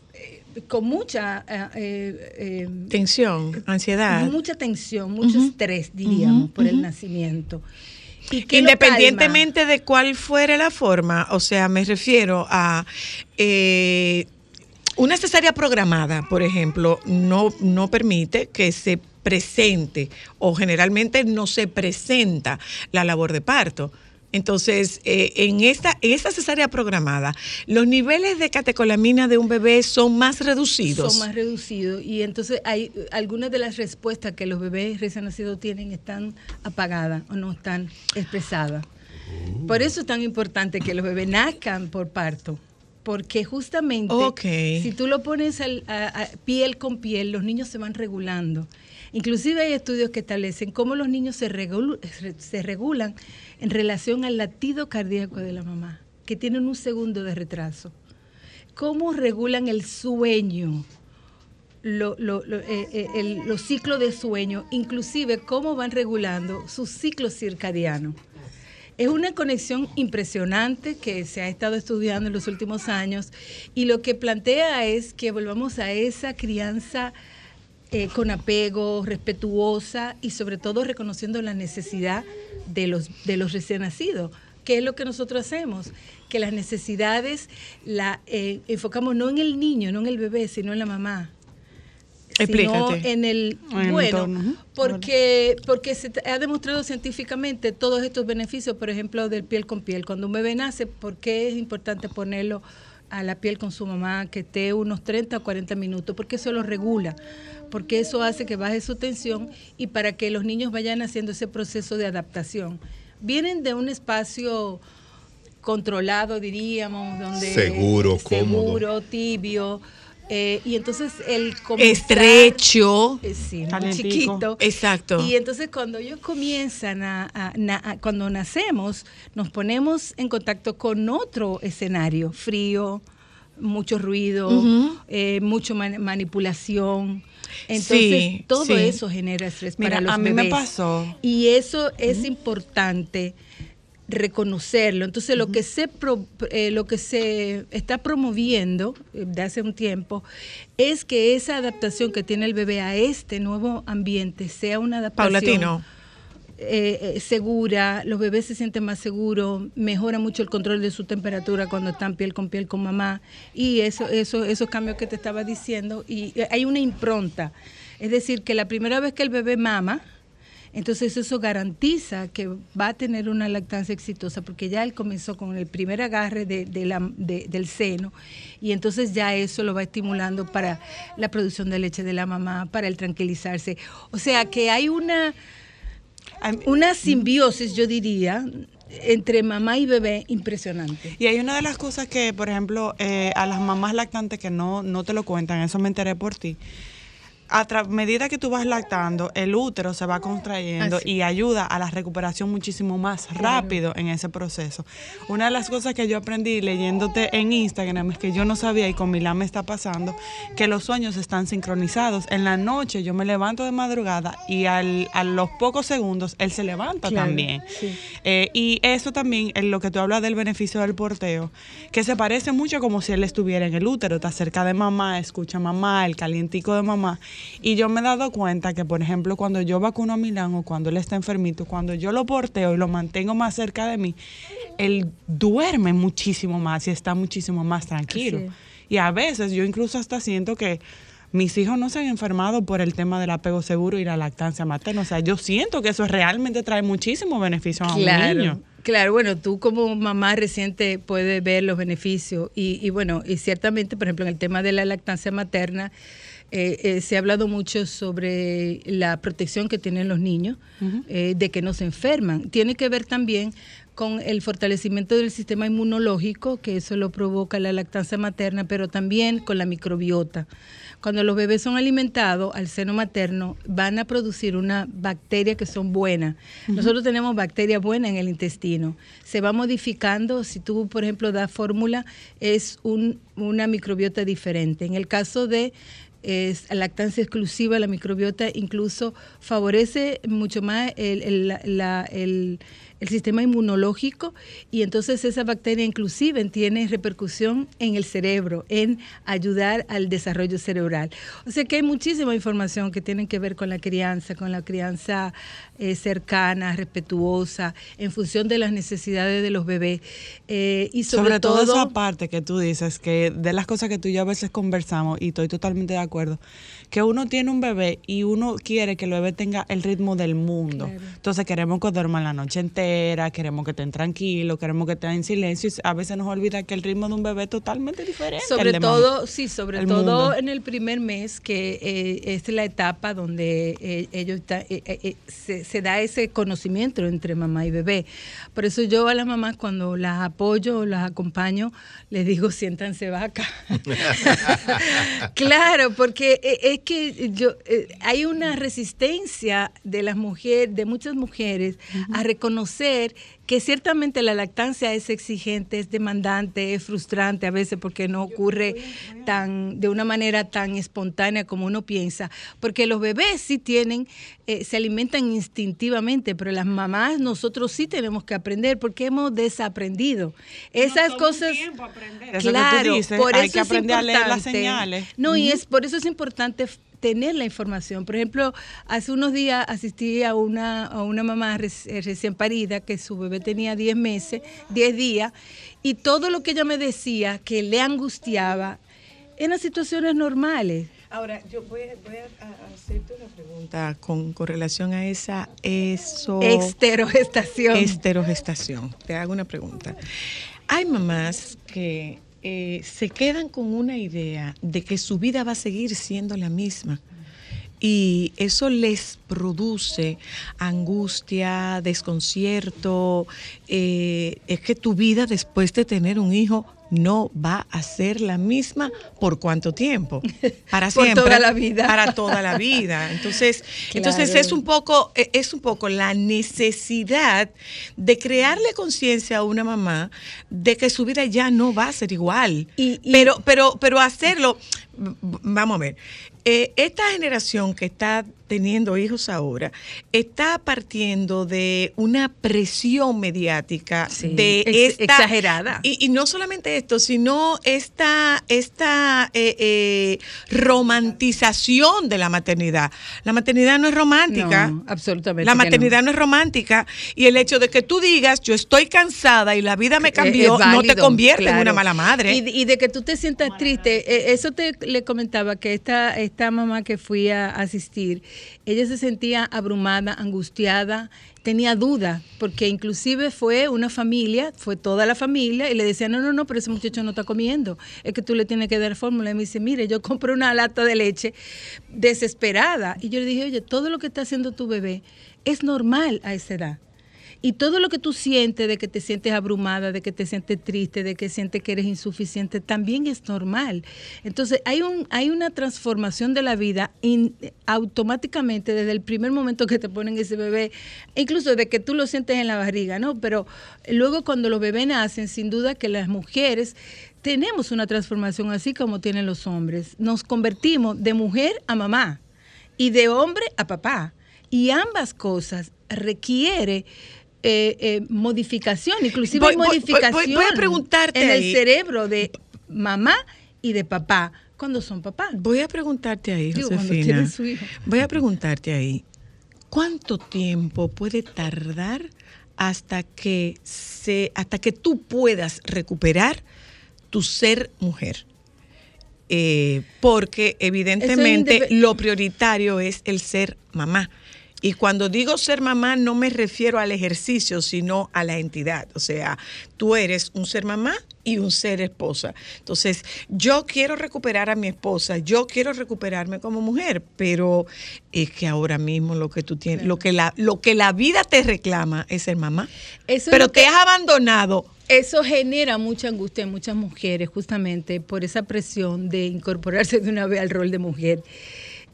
con mucha eh, eh, eh, Tensión, ansiedad. mucha tensión, mucho estrés, diríamos, por el nacimiento. ¿Y qué lo Independientemente de cuál fuera la forma, o sea, me refiero a eh, una cesárea programada, por ejemplo, no, no permite que se presente o generalmente no se presenta la labor de parto. Entonces, eh, en, esta, en esta cesárea programada, los niveles de catecolamina de un bebé son más reducidos. Son más reducidos y entonces hay algunas de las respuestas que los bebés recién nacidos tienen están apagadas o no están expresadas. Por eso es tan importante que los bebés nazcan por parto. Porque justamente si tú lo pones al- a- a piel con piel, los niños se van regulando. Inclusive hay estudios que establecen cómo los niños se, regulan en relación al latido cardíaco de la mamá, que tienen un segundo de retraso. ¿Cómo regulan el sueño? lo- lo- eh, eh, los ciclos de sueño, inclusive cómo van regulando su ciclo circadiano. Es una conexión impresionante que se ha estado estudiando en los últimos años y lo que plantea es que volvamos a esa crianza eh, con apego, respetuosa y sobre todo reconociendo la necesidad de los, de los recién nacidos. ¿Qué es lo que nosotros hacemos? Que las necesidades la eh, enfocamos no en el niño, no en el bebé, sino en la mamá sino Explícate. en el En el bueno, porque porque se ha demostrado científicamente todos estos beneficios, por ejemplo, del piel con piel. Cuando un bebé nace, ¿por qué es importante ponerlo a la piel con su mamá que esté unos 30 o 40 minutos? Porque eso lo regula, porque eso hace que baje su tensión y para que los niños vayan haciendo ese proceso de adaptación. Vienen de un espacio controlado, diríamos, donde Seguro, seguro, tibio. Eh, y entonces el comenzar- Estrecho. eh, sí, muy Calentico. chiquito. Exacto. Y entonces cuando ellos comienzan a, a- na- a- cuando nacemos, nos ponemos en contacto con otro escenario, frío, mucho ruido, eh, mucho man- manipulación. Entonces, Sí, todo sí. eso genera estrés Mira, para los a mí me pasó. Y eso es importante reconocerlo. Entonces, lo que se pro- eh, lo que se está promoviendo eh, de hace un tiempo es que esa adaptación que tiene el bebé a este nuevo ambiente sea una adaptación Paulatino. eh, eh, segura, los bebés se sienten más seguros, mejora mucho el control de su temperatura cuando están piel con piel con mamá y eso, eso, esos cambios que te estaba diciendo y hay una impronta, es decir, que la primera vez que el bebé mama, entonces eso garantiza que va a tener una lactancia exitosa porque ya él comenzó con el primer agarre de, de la- de- del seno y entonces ya eso lo va estimulando para la producción de leche de la mamá, para el tranquilizarse. O sea que hay una, una simbiosis, yo diría, entre mamá y bebé impresionante. Y hay una de las cosas que, por ejemplo, eh, a las mamás lactantes que no, no te lo cuentan, eso me enteré por ti. A medida que tú vas lactando, el útero se va contrayendo Así. y ayuda a la recuperación muchísimo más rápido en ese proceso. Una de las cosas que yo aprendí leyéndote en Instagram es que yo no sabía y con Milán me está pasando que los sueños están sincronizados. En la noche yo me levanto de madrugada y al- a los pocos segundos él se levanta Claro, también. sí. Eh, y eso también, en lo que tú hablas del beneficio del porteo, que se parece mucho como si él estuviera en el útero, está cerca de mamá, escucha mamá, el calientico de mamá. Y yo me he dado cuenta que, por ejemplo, cuando yo vacuno a Milán o cuando él está enfermito, cuando yo lo porteo y lo mantengo más cerca de mí, él duerme muchísimo más y está muchísimo más tranquilo. Y a veces yo incluso hasta siento que mis hijos no se han enfermado por el tema del apego seguro y la lactancia materna. O sea, yo siento que eso realmente trae muchísimo beneficio a un niño. Claro, bueno, tú como mamá reciente puedes ver los beneficios y, y bueno, y ciertamente, por ejemplo, en el tema de la lactancia materna, eh, eh, se ha hablado mucho sobre la protección que tienen los niños, eh, de que no se enferman. Tiene que ver también con el fortalecimiento del sistema inmunológico, que eso lo provoca la lactancia materna, pero también con la microbiota. Cuando los bebés son alimentados al seno materno, van a producir una bacteria que son buenas. Nosotros tenemos bacterias buenas en el intestino. Se va modificando, si tú, por ejemplo, das fórmula, es un- una microbiota diferente. En el caso de es lactancia exclusiva, la microbiota incluso favorece mucho más el, el- sistema inmunológico y entonces esa bacteria inclusive tiene repercusión en el cerebro, en ayudar al desarrollo cerebral. O sea que hay muchísima información que tiene que ver con la crianza, con la crianza eh, cercana, respetuosa, en función de las necesidades de los bebés. Eh, y sobre, Sobre, todo, esa parte que tú dices, que de las cosas que tú y yo a veces conversamos, y estoy totalmente de acuerdo, que uno tiene un bebé y uno quiere que el bebé tenga el ritmo del mundo. Claro. Entonces queremos que duerman la noche entera, queremos que estén tranquilos, queremos que estén en silencio, y a veces nos olvida que el ritmo de un bebé es totalmente diferente. Sobre mamá. todo, sí, sobre El todo mundo. en el primer mes, que eh, es la etapa donde eh, ellos está- eh, eh, se, se da ese conocimiento entre mamá y bebé. Por eso yo a las mamás cuando las apoyo o las acompaño, les digo siéntanse vaca. Claro, porque eh, es que yo eh, hay una resistencia de las mujeres, de muchas mujeres, a reconocer que ciertamente la lactancia es exigente, es demandante, es frustrante a veces porque no ocurre tan de una manera tan espontánea como uno piensa, porque los bebés sí tienen, eh, se alimentan instintivamente, pero las mamás nosotros sí tenemos que aprender porque hemos desaprendido esas cosas. Eso que tú Claro, dices, por hay eso que es aprender a leer las importante. señales. No, y es por eso es importante tener la información. Por ejemplo, hace unos días asistí a una, a una mamá reci- eh, recién parida que su bebé tenía 10 meses, 10 días, y todo lo que ella me decía que le angustiaba eran situaciones normales. Ahora, yo voy, a- voy a, a hacerte una pregunta con, con relación a esa eso Esterogestación. esterogestación. Te hago una pregunta. Hay mamás que eh, se quedan con una idea de que su vida va a seguir siendo la misma. y eso les produce angustia, desconcierto, eh, es que tu vida después de tener un hijo no va a ser la misma por cuánto tiempo para Por siempre toda la vida. para toda la vida entonces entonces es un poco eh, es un poco la necesidad de crearle conciencia a una mamá de que su vida ya no va a ser igual pero pero pero hacerlo vamos a ver eh, esta generación que está teniendo hijos ahora está partiendo de una presión mediática de ex- esta exagerada. y, y no solamente esto, sino esta, esta eh, eh, romantización de la maternidad. La maternidad no es romántica. No, absolutamente La no. maternidad no. es romántica. Y el hecho de que tú digas, yo estoy cansada y la vida me cambió, Es- es no te convierte en una mala madre. Y, y de que tú te sientas triste, eh, eso te le comentaba que esta, esta mamá que fui a asistir, ella se sentía abrumada, angustiada, tenía dudas, porque inclusive fue una familia, fue toda la familia, y le decía, no, no, no, pero ese muchacho no está comiendo, es que tú le tienes que dar fórmula. Y me dice, mire, yo compré una lata de leche desesperada. Y yo le dije, oye, todo lo que está haciendo tu bebé es normal a esa edad. Y todo lo que tú sientes, de que te sientes abrumada, de que te sientes triste, de que sientes que eres insuficiente, también es normal. Entonces, hay, un, hay una transformación de la vida automáticamente desde el primer momento que te ponen ese bebé, incluso de que tú lo sientes en la barriga, ¿no? Pero luego cuando los bebés nacen, sin duda que las mujeres tenemos una transformación así como tienen los hombres. Nos convertimos de mujer a mamá y de hombre a papá. Y ambas cosas requiere eh, eh, modificación, inclusive Voy- modificación voy a preguntarte en ahí. el cerebro de mamá y de papá cuando son papás. Voy a preguntarte ahí, Digo, Josefina. su hijo. Voy a preguntarte ahí, ¿cuánto tiempo puede tardar hasta que se, hasta que tú puedas recuperar tu ser mujer? Eh, porque evidentemente lo prioritario es el ser mamá. Y cuando digo ser mamá no me refiero al ejercicio, sino a la entidad. O sea, tú eres un ser mamá y un ser esposa. Entonces, yo quiero recuperar a mi esposa, yo quiero recuperarme como mujer, pero es que ahora mismo lo que tú tienes, lo que la, lo que la vida te reclama es ser mamá. Eso es pero te que- has abandonado. Eso genera mucha angustia en muchas mujeres, justamente por esa presión de incorporarse de una vez al rol de mujer.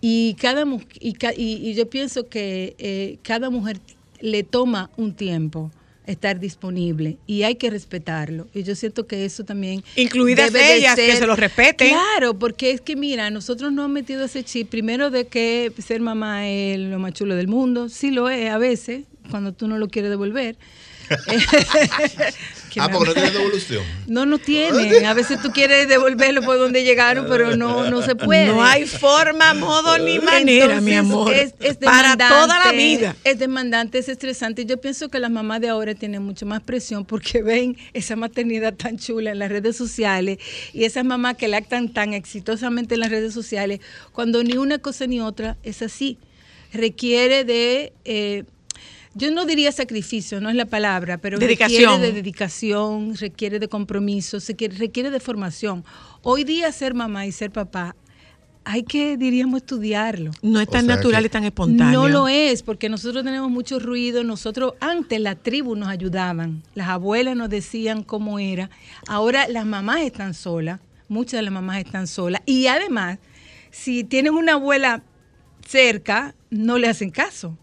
Y, cada, mu- y, ca- y- y yo pienso que eh, cada mujer le toma un tiempo estar disponible y hay que respetarlo. Y yo siento que eso también... Incluidas debe de ellas, que se lo respeten. Claro, porque es que mira, nosotros nos hemos metido ese chip, primero de que ser mamá es lo más chulo del mundo, sí lo es a veces, cuando tú no lo quieres devolver. Que ah, porque no tiene devolución. no, no tienen. A veces tú quieres devolverlo por donde llegaron, pero no, no se puede. No hay forma, modo ni manera, mi Entonces, amor. Es, es para demandante, toda la vida. Es demandante, es estresante. Yo pienso que las mamás de ahora tienen mucho más presión porque ven esa maternidad tan chula en las redes sociales y esas mamás que lactan tan exitosamente en las redes sociales, cuando ni una cosa ni otra es así. Requiere de... eh, yo no diría sacrificio, no es la palabra, pero Dedicación. requiere de dedicación, requiere de compromiso, se quiere- requiere de formación. Hoy día ser mamá y ser papá hay que, diríamos, estudiarlo. No es tan O sea natural y tan espontáneo. No lo es, porque nosotros tenemos mucho ruido. Nosotros, antes la tribu nos ayudaban, las abuelas nos decían cómo era. Ahora las mamás están solas, muchas de las mamás están solas. Y además, si tienen una abuela cerca, no le hacen caso,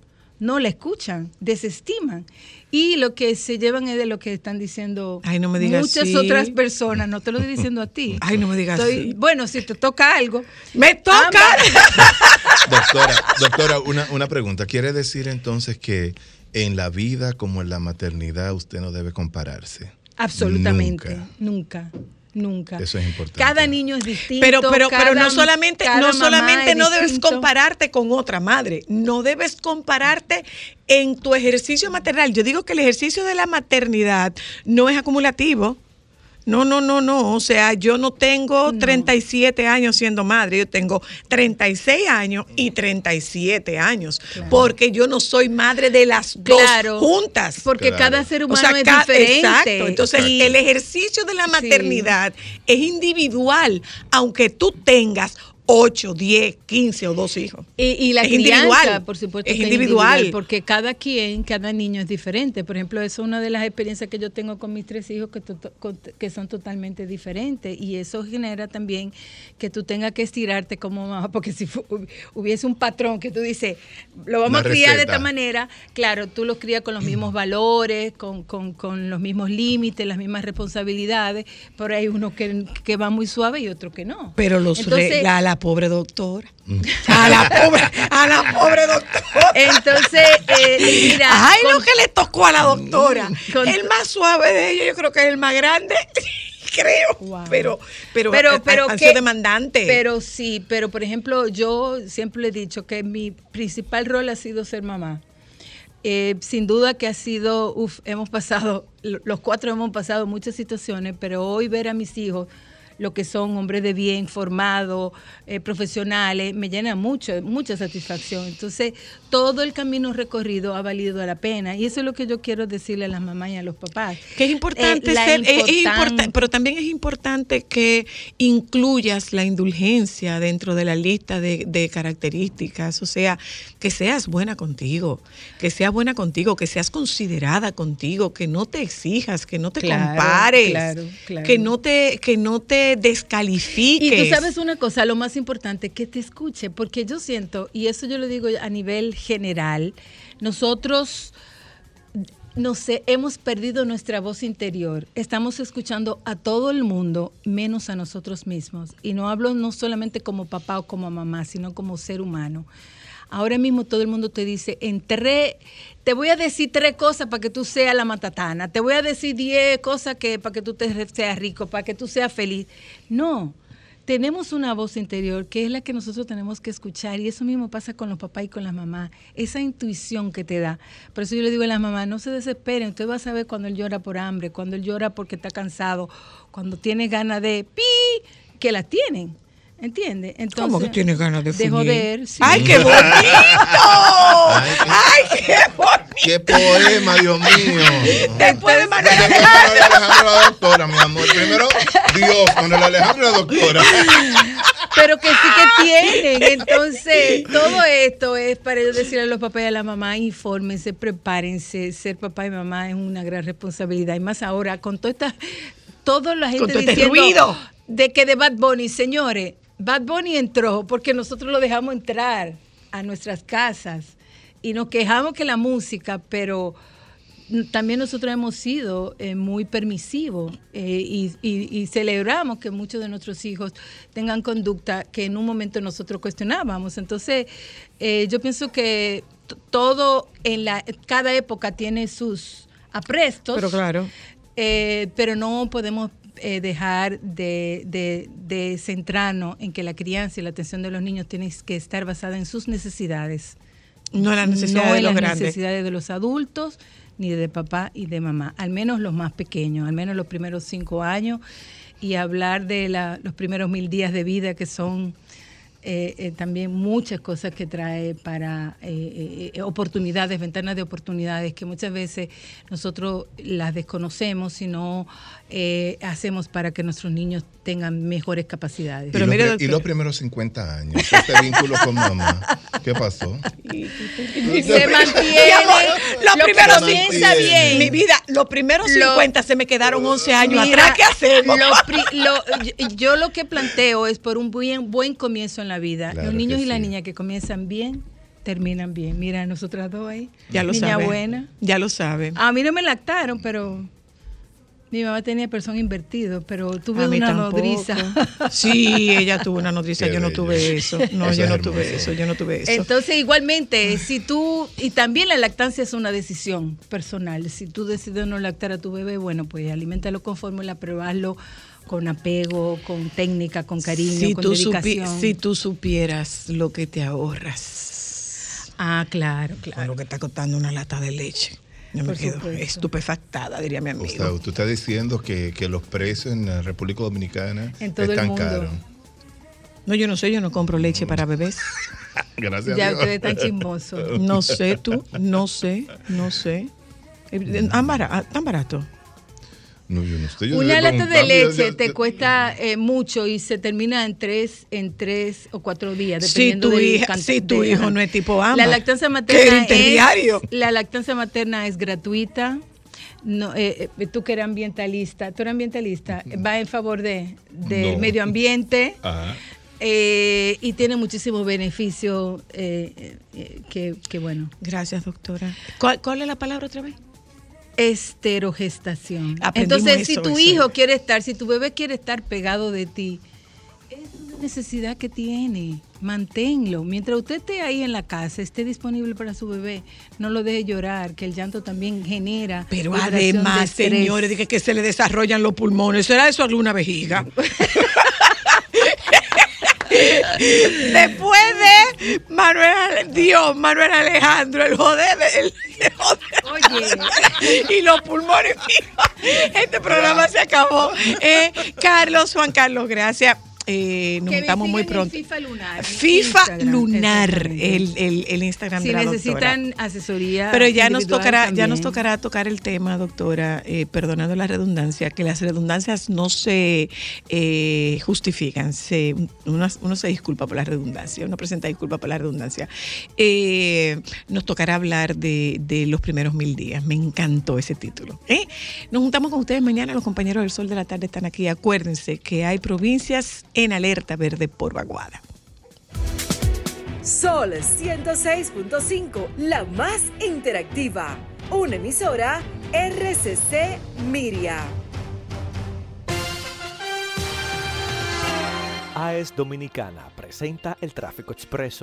no la escuchan, desestiman. Y lo que se llevan es de lo que están diciendo Ay, no me digas muchas otras personas. No te lo estoy diciendo a ti. Ay, no me digas Estoy-. Bueno, si te toca algo. ¡Me toca! Doctora, doctora, una, una pregunta. ¿Quiere decir entonces que en la vida como en la maternidad usted no debe compararse? Absolutamente. Nunca. Nunca. Eso es importante. Cada niño es distinto. Pero, pero, pero no solamente, no solamente no debes distinto. compararte con otra madre, no debes compararte en tu ejercicio maternal. Yo digo que el ejercicio de la maternidad no es acumulativo. No, no, no, no. O sea, yo no tengo 37 años siendo madre, yo tengo 36 años y 37 años, porque yo no soy madre de las Claro, dos juntas. porque Claro. cada ser humano es ca- diferente. Exacto. Entonces, Y- el ejercicio de la maternidad es individual, aunque tú tengas 8, 10, 15 o dos hijos. Y, y la Es crianza, individual. por supuesto, Es que individual. porque cada quien, cada niño es diferente. Por ejemplo, eso es una de las experiencias que yo tengo con mis tres hijos que, to- con- que son totalmente diferentes. Y eso genera también que tú tengas que estirarte como mamá, porque si hubiese un patrón que tú dices, lo vamos Una a criar de esta manera, claro, tú los crías con los mismos valores, con, con- con los mismos límites, las mismas responsabilidades, pero hay uno que, que va muy suave y otro que no. Pero los Entonces- la pobre doctora. A la pobre, a la pobre doctora. Entonces, eh, mira. Ay, lo que le tocó a la doctora. Con- el más suave de ellos, yo creo que es el más grande. creo. Pero, pero, pero, han- pero han que- sido demandantes. Pero sí, pero por ejemplo, yo siempre le he dicho que mi principal rol ha sido ser mamá. Eh, sin duda que ha sido, uf, hemos pasado, lo- los cuatro hemos pasado muchas situaciones, pero hoy ver a mis hijos, lo que son hombres de bien, formados, eh, profesionales, me llena mucho, mucha satisfacción. Entonces, todo el camino recorrido ha valido la pena. Y eso es lo que yo quiero decirle a las mamás y a los papás. Que es importante Eh, la ser, es- es importan- importa- pero también es importante que incluyas la indulgencia dentro de la lista de, de características, o sea, que seas buena contigo, que seas buena contigo, que seas considerada contigo, que no te exijas, que no te Claro, compares, claro, claro. que no te, que no te descalifiques. Y tú sabes una cosa, lo más importante, que te escuche, porque yo siento, y eso yo lo digo a nivel general, nosotros, no sé, hemos perdido nuestra voz interior. Estamos escuchando a todo el mundo, menos a nosotros mismos. Y no hablo no solamente como papá o como mamá, sino como ser humano. Ahora mismo todo el mundo te dice, en tres, te voy a decir tres cosas para que tú seas la matatana, te voy a decir diez cosas que para que tú te seas rico, para que tú seas feliz. No, tenemos una voz interior que es la que nosotros tenemos que escuchar y eso mismo pasa con los papás y con las mamás, esa intuición que te da. Por eso yo le digo a las mamás, no se desesperen, usted va a saber cuando él llora por hambre, cuando él llora porque está cansado, cuando tiene ganas de pi, que la tienen. ¿Entiende? Entonces, ¿Cómo que tienes ganas de joder. sí. ¡Ay, qué bonito! ¡Ay, qué bonito! ¡Qué poema, Dios mío! Después de Manuel Alejandro la doctora, mi amor. Primero Dios, Manuel Alejandro la doctora. pero que sí que tienen. Entonces, todo esto es para yo decirle a los papás y a la mamá, infórmense, prepárense. Ser papá y mamá es una gran responsabilidad. Y más ahora, con toda esta, toda la gente Con todo este diciendo ruido. de que de Bad Bunny, señores, Bad Bunny entró porque nosotros lo dejamos entrar a nuestras casas y nos quejamos que la música, pero también nosotros hemos sido eh, muy permisivos eh, y, y- y celebramos que muchos de nuestros hijos tengan conducta que en un momento nosotros cuestionábamos. Entonces, eh, yo pienso que todo en la cada época tiene sus aprestos. Pero claro. Pero no podemos eh, dejar de, de- de centrarnos en que la crianza y la atención de los niños tiene que estar basada en sus necesidades. No en las necesidades No de en los las grandes. necesidades de los adultos, ni de papá y de mamá, al menos los más pequeños, al menos los primeros cinco años, y hablar de la- los primeros mil días de vida que son eh, eh, también muchas cosas que trae para eh, eh, oportunidades, ventanas de oportunidades que muchas veces nosotros las desconocemos y no eh, hacemos para que nuestros niños tengan mejores capacidades. y, los, pri- y los primeros 50 años, este vínculo con mamá, ¿qué pasó? se mantiene. Mi amor, los lo primeros piensa cincuenta- bien. Mi vida, los primeros Lo- 50 se me quedaron 11 años Mira, atrás. ¿Qué hacemos? lo pri- lo- yo, yo lo que planteo es por un buen, buen comienzo en la vida. Claro Los niños y las niñas que comienzan bien, terminan bien. Mira, nosotras dos ahí. Ya lo Niña sabe. buena. Ya lo sabe. A mí no me lactaron, pero mi mamá tenía persona invertido, pero tuve una tampoco. nodriza. Sí, ella tuvo una nodriza, Qué yo no bello. tuve eso. No, Eso yo es no hermoso. tuve eso, yo no tuve eso. Entonces, igualmente, si tú, y también la lactancia es una decisión personal. Si tú decides no lactar a tu bebé, bueno, pues aliméntalo con fórmula, pero hazlo con apego, con técnica, con cariño, si, con tú supi- dedicación. si tú supieras lo que te ahorras. Ah, claro, claro. Con lo que está costando una lata de leche. Yo me quedo supuesto. estupefactada, diría mi amigo. Gustavo, tú estás diciendo que, que los precios en la República Dominicana En todo el están caros. No, yo no sé, yo no compro leche para bebés. Gracias. Ya ustedes están chismosos. No sé tú, no sé, no sé. Eh, ¿Tan barato? ¿Tan barato? No, yo no estoy. yo Una lata de leche ya- te cuesta eh, mucho y se termina en tres, en tres o cuatro días, Si dependiendo tu, del hija, si tu de- hijo no es tipo ambas. La lactancia materna es la lactancia materna es gratuita. No, eh, eh, tú que eres ambientalista, tú eres ambientalista, va en favor de del No. medio ambiente Ajá. eh, y tiene muchísimos beneficios eh, eh, que, que bueno. Gracias, doctora. ¿Cuál, cuál es la palabra otra vez? Esterogestación. Aprendimos Entonces, si tu eso. hijo quiere estar, si tu bebé quiere estar pegado de ti, es una necesidad que tiene. Manténlo. Mientras usted esté ahí en la casa, esté disponible para su bebé, no lo deje llorar, que el llanto también genera. Pero además, señores, dije que se le desarrollan los pulmones. ¿Será eso alguna vejiga? Después de Manuel, Dios, Manuel Alejandro, el joder, el, el joder. y los pulmones fijos. Este programa se acabó. Eh, Carlos, Juan Carlos, gracias. Eh, nos juntamos muy pronto. FIFA Lunar. FIFA Instagram, Lunar, el, el, el Instagram Si de la necesitan doctora. asesoría. Pero ya nos tocará, ya nos tocará tocar el tema, doctora, eh, perdonando la redundancia, que las redundancias no se eh, justifican, se, uno, uno se disculpa por la redundancia, uno presenta disculpa por la redundancia. Eh, nos tocará hablar de, de los primeros mil días. Me encantó ese título. ¿eh? Nos juntamos con ustedes mañana, los compañeros del Sol de la Tarde están aquí. Acuérdense que hay provincias en alerta verde por vaguada. Sol 106.5, la más interactiva. Una emisora RCC Miria. AES Dominicana presenta el tráfico expreso.